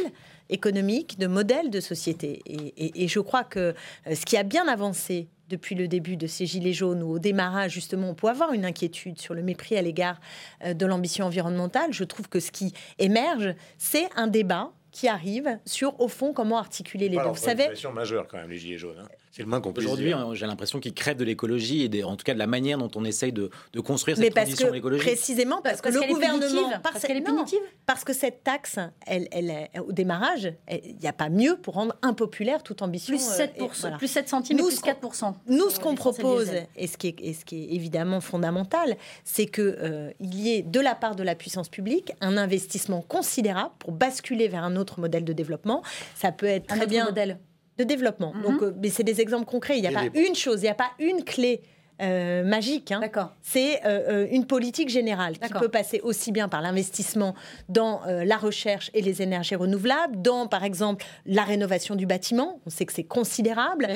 économique, de modèle de société. Et, je crois que euh, ce qui a bien avancé depuis le début de ces Gilets jaunes, ou au démarrage, justement, on peut avoir une inquiétude sur le mépris à l'égard euh, de l'ambition environnementale. Je trouve que ce qui émerge, c'est un débat qui arrive sur, au fond, comment articuler les deux. Vous savez, majeure quand même, les gilets jaunes. Hein. C'est le moins qu'on Aujourd'hui, hein, j'ai l'impression qu'ils crèvent de l'écologie et en tout cas de la manière dont on essaye de, de construire cette transition écologique. Précisément parce, que le gouvernement, parce, qu'elle est punitive, parce que cette taxe, elle, elle, au démarrage, il n'y a pas mieux pour rendre impopulaire toute ambition. Plus 7, euh, plus 7 centimes, nous, plus 4 Nous, ce qu'on propose, et ce, qui est, et ce qui est évidemment fondamental, c'est qu'il euh, y ait de la part de la puissance publique un investissement considérable pour basculer vers un autre modèle de développement. Ça peut être très bien modèle de développement. Mhm. Donc, euh, mais c'est des exemples concrets. Il n'y a, pas une chose, il n'y a pas une clé. Euh, magique. Hein. C'est euh, une politique générale qui peut passer aussi bien par l'investissement dans la recherche et les énergies renouvelables, dans par exemple la rénovation du bâtiment. On sait que c'est considérable.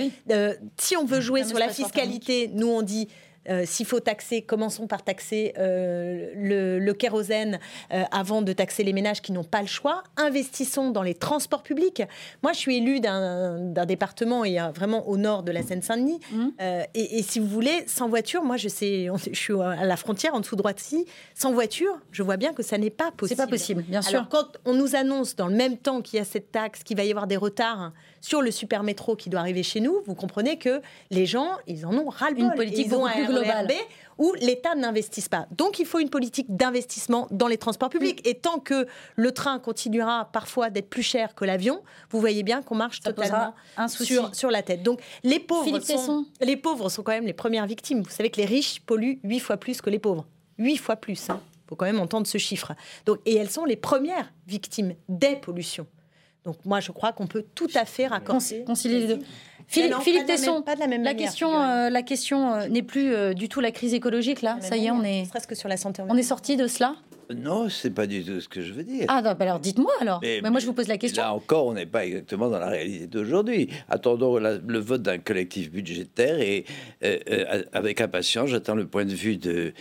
si on veut jouer sur la fiscalité, nous on dit euh, s'il faut taxer, commençons par taxer euh, le, kérosène euh, avant de taxer les ménages qui n'ont pas le choix. Investissons dans les transports publics. Moi, je suis élue d'un département et vraiment au nord de la Seine-Saint-Denis. Mmh. Et, si vous voulez, sans voiture, moi, je sais, je suis à la frontière, en dessous droite ici, sans voiture, je vois bien que ça n'est pas possible. C'est pas possible, bien sûr. Alors, quand on nous annonce dans le même temps qu'il y a cette taxe, qu'il va y avoir des retards sur le super métro qui doit arriver chez nous, vous comprenez que les gens, ils en ont ras-le-bol. Une politique beaucoup plus globale. où l'État n'investisse pas. Donc il faut une politique d'investissement dans les transports publics. Et tant que le train continuera parfois d'être plus cher que l'avion, vous voyez bien qu'on marche totalement sur, sur la tête. Donc les pauvres, sont, les pauvres sont quand même les premières victimes. Vous savez que les riches polluent huit fois plus que les pauvres. Huit fois plus. Il hein. faut quand même entendre ce chiffre. Donc, et elles sont les premières victimes des pollutions. Donc moi, je crois qu'on peut tout à fait raccorder. Concilier les deux. Philippe, Philippe Tesson, pas de la, même la, question, euh, la question euh, n'est plus euh, du tout la crise écologique là. Ça y est, on est. Presque sur la santé. On est sorti de cela. Non, c'est pas du tout ce que je veux dire. Ah, bah alors dites-moi alors. Mais, moi, je vous pose la question. Là encore, on n'est pas exactement dans la réalité d'aujourd'hui. Attendons le vote d'un collectif budgétaire et avec impatience, j'attends le point de vue de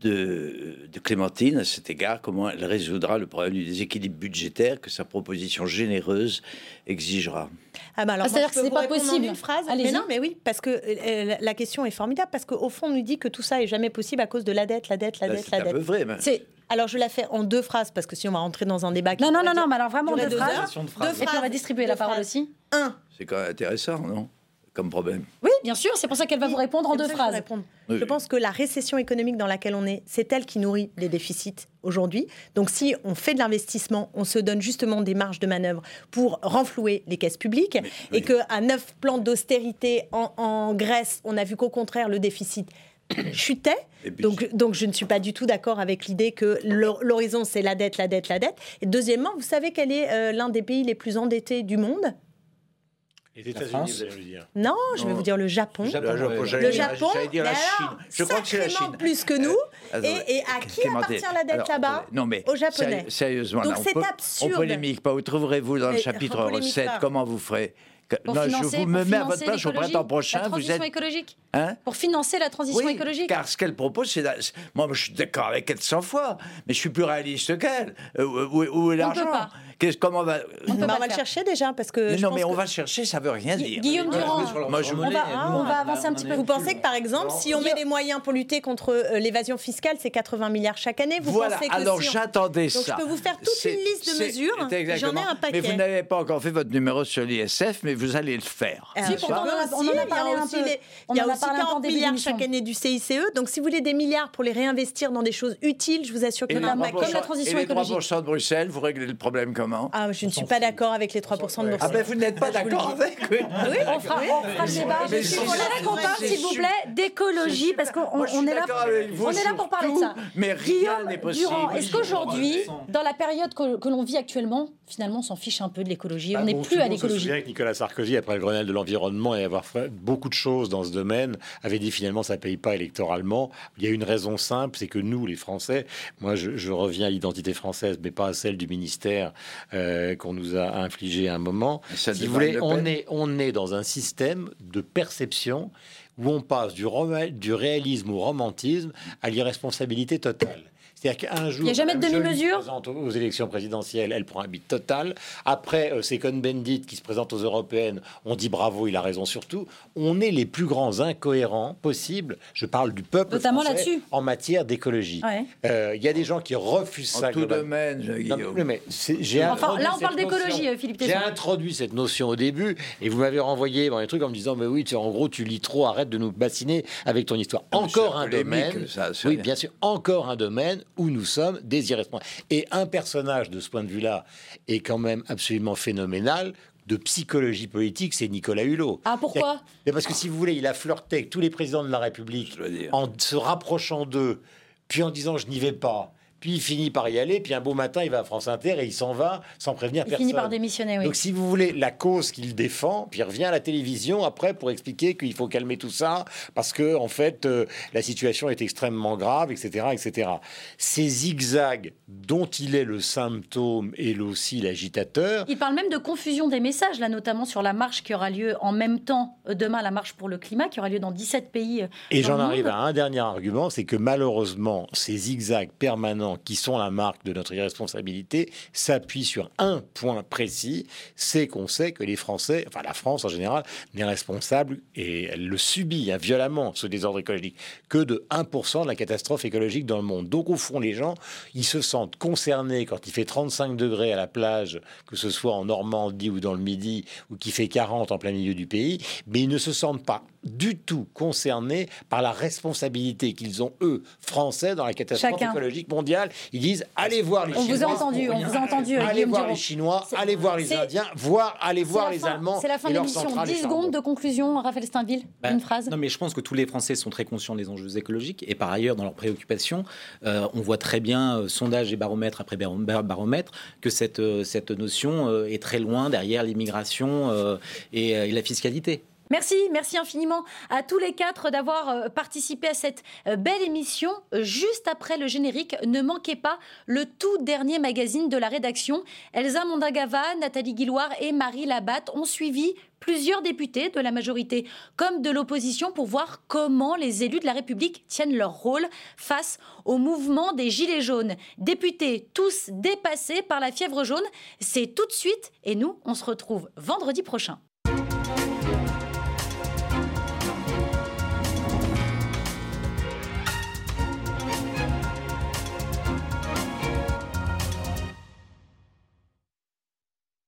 de, Clémentine à cet égard, comment elle résoudra le problème du déséquilibre budgétaire que sa proposition généreuse exigera. Ah bah alors, ah, c'est-à-dire que c'est pas possible. Une phrase. Mais non, mais oui, parce que euh, la question est formidable parce qu'au fond, on nous dit que tout ça est jamais possible à cause de la dette, la dette, la dette, la dette. C'est un peu vrai. Mais... Alors je la fais en deux phrases parce que si on va rentrer dans un débat. Non, non, non, non, mais alors vraiment deux, phrases. Deux phrases. Et puis on va distribuer la parole aussi. Un. C'est quand même intéressant, non? Comme problème. Oui, bien sûr. C'est pour ça qu'elle va vous répondre en deux phrases. Je pense que la récession économique dans laquelle on est, c'est elle qui nourrit les déficits aujourd'hui. Donc si on fait de l'investissement, on se donne justement des marges de manœuvre pour renflouer les caisses publiques et qu'à neuf plans d'austérité en, Grèce, on a vu qu'au contraire le déficit chutait. Donc, donc je ne suis pas du tout d'accord avec l'idée que l'horizon c'est la dette, la dette, la dette. Et deuxièmement, vous savez quel est euh, l'un des pays les plus endettés du monde? Les États-Unis, vous allez le dire. Non, je vais vous dire le Japon. Le Japon, le Japon dire la Chine. Je crois que c'est la Chine. plus que nous. Et, et, à qui appartient la dette là-bas Non, mais aux Japonais. Sérieusement, Donc c'est absurde. On polémique pas. Où trouverez-vous dans le chapitre recette Comment vous ferez pour non, financer, je vous me mets à votre place au printemps prochain. La transition vous êtes... écologique. Hein pour financer la transition oui, écologique. Car ce qu'elle propose, c'est. Moi, je suis d'accord avec elle 100 fois, mais je suis plus réaliste qu'elle. Euh, où, où, est l'argent Comment va On, va le chercher déjà parce que. Mais non, mais on va chercher, ça veut rien dire. Guillaume Durand, Moi, je on, va, on va avancer un petit peu. Vous pensez que par exemple, si on met des moyens pour lutter contre euh, l'évasion fiscale, c'est 80 milliards chaque année Vous voilà. pensez que Alors si j'attendais ça. Donc je peux vous faire toute une liste de mesures. J'en ai un paquet. Mais vous n'avez pas encore fait votre numéro sur l'ISF, mais vous allez le faire. Si, pourtant, on en a parlé un peu. Aussi 40 milliards chaque année du CICE. Donc si vous voulez des milliards pour les réinvestir dans des choses utiles, je vous assure qu'il y en a un paquet. Comme la transition écologique. Et les 3% de Bruxelles, vous réglez le problème comment? Ah, je ne suis pas d'accord avec les 3% de Bruxelles. Ah ben vous n'êtes pas d'accord avec Oui, on fera, le débat. Je suis qu'on parle, s'il vous plaît, d'écologie, parce qu'on est là, on est là pour parler de ça. Mais rien n'est possible. est-ce qu'aujourd'hui, dans la période que, l'on vit actuellement, finalement, on s'en fiche un peu de l'écologie On n'est plus à l'écologie. Je me souviens que Nicolas Sarkozy, après le Grenelle de l'environnement et avoir fait beaucoup de choses dans ce domaine, avait dit finalement ça ne paye pas électoralement. Il y a une raison simple, c'est que nous, les Français, moi je, reviens à l'identité française, mais pas à celle du ministère euh, qu'on nous a infligé à un moment. Si vous voulez, on est, on est dans un système de perception où on passe du, du réalisme au romantisme à l'irresponsabilité totale. C'est-à-dire qu'un jour, il n'y a jamais de demi-mesure. Aux élections présidentielles, elle prend un beat total. Après, euh, c'est Cohn-Bendit qui se présente aux européennes. On dit bravo, il a raison surtout. On est les plus grands incohérents possibles. Je parle du peuple Notamment français en matière d'écologie. Euh, il y a des gens qui refusent en ça. En tout domaine, mais enfin, là, on parle d'écologie, euh, Philippe J'ai introduit cette notion au début et vous m'avez renvoyé dans les trucs en me disant mais oui, tu, en gros, tu lis trop. Arrête de nous bassiner avec ton histoire. Encore un domaine. oui, bien sûr. Encore un domaine où nous sommes des irresponsables. Et un personnage de ce point de vue-là est quand même absolument phénoménal de psychologie politique, c'est Nicolas Hulot. Ah, pourquoi? Parce que si vous voulez, il a flirté avec tous les présidents de la République en se rapprochant d'eux, puis en disant je n'y vais pas puis il finit par y aller, puis un beau matin, il va à France Inter et il s'en va sans prévenir personne. Il finit par démissionner, oui. Donc si vous voulez, la cause qu'il défend, puis il revient à la télévision après pour expliquer qu'il faut calmer tout ça, parce que en fait, euh, la situation est extrêmement grave, etc., etc. Ces zigzags dont il est le symptôme et aussi l'agitateur... Il parle même de confusion des messages, là notamment sur la marche qui aura lieu en même temps, euh, demain, la marche pour le climat, qui aura lieu dans 17 pays. Euh, et j'en arrive à un dernier argument, c'est que malheureusement, ces zigzags permanents qui sont la marque de notre irresponsabilité, s'appuie sur un point précis, c'est qu'on sait que les Français, enfin la France en général, n'est responsable, et elle le subit hein, violemment, ce désordre écologique, que de 1% de la catastrophe écologique dans le monde. Donc au fond, les gens, ils se sentent concernés quand il fait 35 degrés à la plage, que ce soit en Normandie ou dans le Midi, ou qu'il fait 40 en plein milieu du pays, mais ils ne se sentent pas du tout concernés par la responsabilité qu'ils ont, eux, Français, dans la catastrophe écologique mondiale. Ils disent allez voir les on Chinois. Vous a entendu, on vous a entendu, allez voir les Chinois, allez voir les Indiens, voir, allez voir les Allemands. C'est la fin de l'émission. 10 secondes de conclusion, Raphaël Steinville, bah, une phrase. Non, mais je pense que tous les Français sont très conscients des enjeux écologiques et par ailleurs, dans leurs préoccupations, euh, on voit très bien, euh, sondage et baromètre après baromètre, que cette, euh, cette notion est très loin derrière l'immigration et la fiscalité. Merci, merci infiniment à tous les quatre d'avoir euh, participé à cette euh, belle émission. Juste après le générique, ne manquez pas le tout dernier magazine de la rédaction. Elsa Mondagava, Nathalie Guilloire et Marie Labatte ont suivi plusieurs députés de la majorité comme de l'opposition pour voir comment les élus de la République tiennent leur rôle face au mouvement des Gilets jaunes. Députés tous dépassés par la fièvre jaune, c'est tout de suite et nous, on se retrouve vendredi prochain.